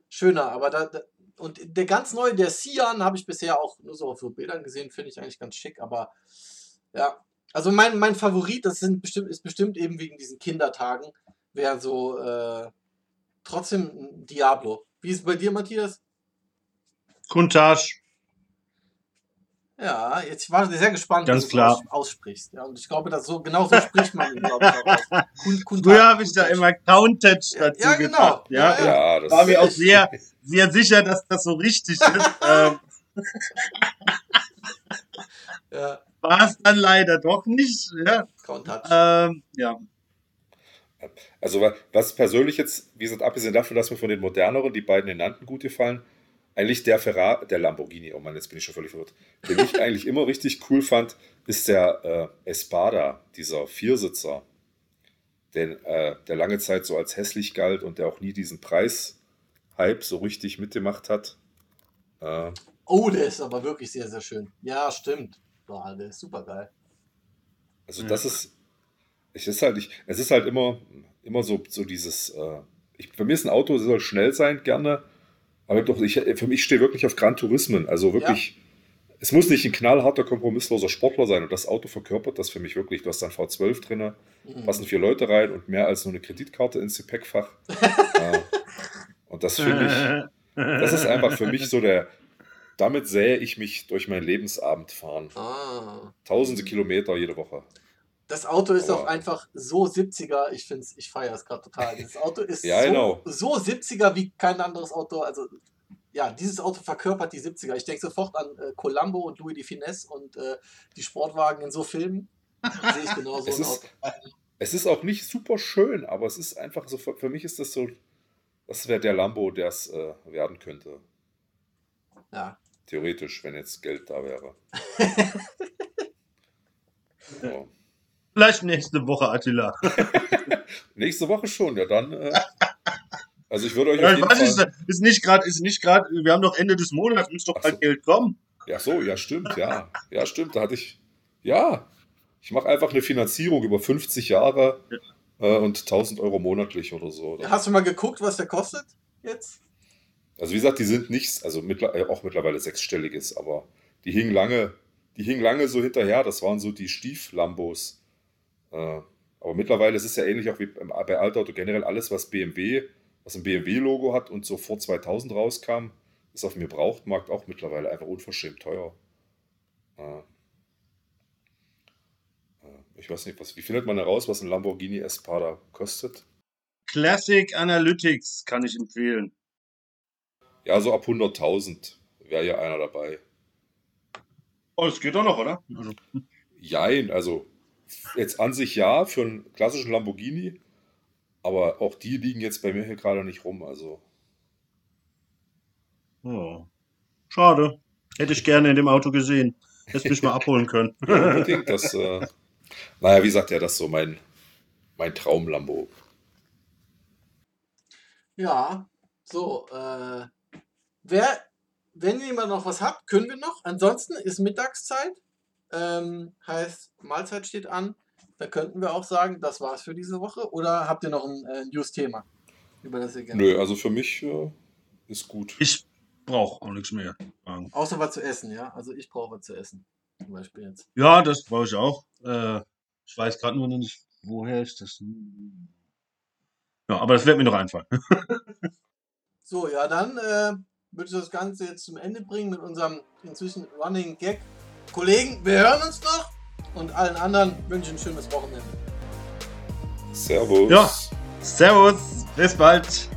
schöner. Aber da, da, und der ganz neue, der Sian, habe ich bisher auch nur so auf so Bildern gesehen, finde ich eigentlich ganz schick. Aber ja, also mein, mein Favorit, das sind bestimmt, ist bestimmt eben wegen diesen Kindertagen, wäre so äh, trotzdem Diablo. Wie ist es bei dir, Matthias? Kuntage. Ja, jetzt ich war sehr gespannt, Ganz wie du klar. es aus, aussprichst. Ja, und ich glaube, dass so, genau so spricht man ihn, glaube ich, auch aus. Früher habe ich da immer Counted Ja, dazu ja, genau. gesagt. Ja, Ja, Ja, das war mir auch sehr, sehr sicher, dass das so richtig ist. ähm, Ja, war es dann leider doch nicht. Ja, Countach. ähm, ja. Also wa- was persönlich jetzt, wie gesagt, abgesehen davon, dass mir von den moderneren, die beiden genannten gut gefallen, eigentlich der Ferrari, der Lamborghini, oh Mann, jetzt bin ich schon völlig verwirrt, den ich eigentlich immer richtig cool fand, ist der äh, Espada, dieser Viersitzer, den, äh, der lange Zeit so als hässlich galt und der auch nie diesen Preis-Hype so richtig mitgemacht hat. Äh, Oh, der ist aber wirklich sehr, sehr schön. Ja, stimmt. Boah, der ist super geil. Also Ja. das ist, ich ist halt, ich, es ist halt immer, immer so, so dieses, äh, ich, für mich ist ein Auto, es soll schnell sein, gerne, aber doch, ich, für mich stehe wirklich auf Gran Turismen, also wirklich, es muss nicht ein knallharter, kompromissloser Sportler sein und das Auto verkörpert das für mich wirklich. Du hast dann V12 drin, Mhm. passen vier Leute rein und mehr als nur eine Kreditkarte ins Gepäckfach. äh, und das finde ich, das ist einfach für mich so der, damit sähe ich mich durch meinen Lebensabend fahren. Ah. Tausende Kilometer jede Woche. Das Auto ist Aber- auch einfach so 70er. Ich finde ich feiere es gerade total. Dieses Auto ist Ja, so, genau. so 70er wie kein anderes Auto. Also, ja, dieses Auto verkörpert die 70er. Ich denke sofort an äh, Columbo und Louis de Finesse und äh, die Sportwagen in so Filmen. Sehe ich genau so Es ein ist- Auto. Es ist auch nicht super schön, aber es ist einfach so, für für mich ist das so, das wäre der Lambo, der es äh, werden könnte. Ja. Theoretisch, wenn jetzt Geld da wäre. so. Vielleicht nächste Woche, Attila. Nächste Woche schon, ja dann. Äh, also ich würde euch Ja, auf ich jeden weiß nicht, Fall. ist nicht gerade, ist nicht gerade, wir haben doch Ende des Monats, muss doch Ach so. bald Geld kommen. Ja, so, ja, stimmt, ja. Ja, stimmt, da hatte ich. Ja, ich mache einfach eine Finanzierung über 50 Jahre äh, und 1000 Euro monatlich oder so. Dann- Hast du mal geguckt, was der kostet jetzt? Also wie gesagt, die sind nichts, also mittler, äh, auch mittlerweile sechsstelliges, aber die hingen lange, die hingen lange so hinterher. Das waren so die Stieflambos. Äh, aber mittlerweile ist es ja ähnlich auch wie bei Altauto generell alles, was BMW, was ein BMW-Logo hat und so vor 2000 rauskam, ist auf dem Gebrauchtmarkt auch mittlerweile einfach unverschämt teuer. Äh, äh, ich weiß nicht, was, wie findet man heraus, was ein Lamborghini Espada kostet? Classic Analytics kann ich empfehlen. Ja, so ab 100.000 wäre ja einer dabei. Oh, das geht doch noch, oder? Also, Jein, also jetzt an sich ja für einen klassischen Lamborghini, aber auch die liegen jetzt bei mir hier gerade nicht rum. Also oh. Schade. Hätte ich gerne in dem Auto gesehen. Hätte mich mal abholen können. ja, unbedingt das. Äh, naja, wie gesagt, ja, das ist so mein, mein Traum-Lambo. Ja, so, äh, wer, wenn jemand noch was hat, können wir noch. Ansonsten ist Mittagszeit, ähm, heißt Mahlzeit steht an. Da könnten wir auch sagen, das war's für diese Woche. Oder habt ihr noch ein äh, News-Thema, über das ihr gerne? Nö, also für mich äh, ist gut. Ich brauche auch nichts mehr. Ähm. Außer was zu essen, ja. Also ich brauche was zu essen. Zum Beispiel jetzt. Ja, das brauche ich auch. Äh, ich weiß gerade nur noch nicht, woher ist das. Ja, aber das wird mir noch einfallen. so, ja, dann äh, würde ich das Ganze jetzt zum Ende bringen mit unserem inzwischen Running Gag. Kollegen, wir hören uns noch und allen anderen wünsche ich ein schönes Wochenende. Servus. Ja, servus. Bis bald.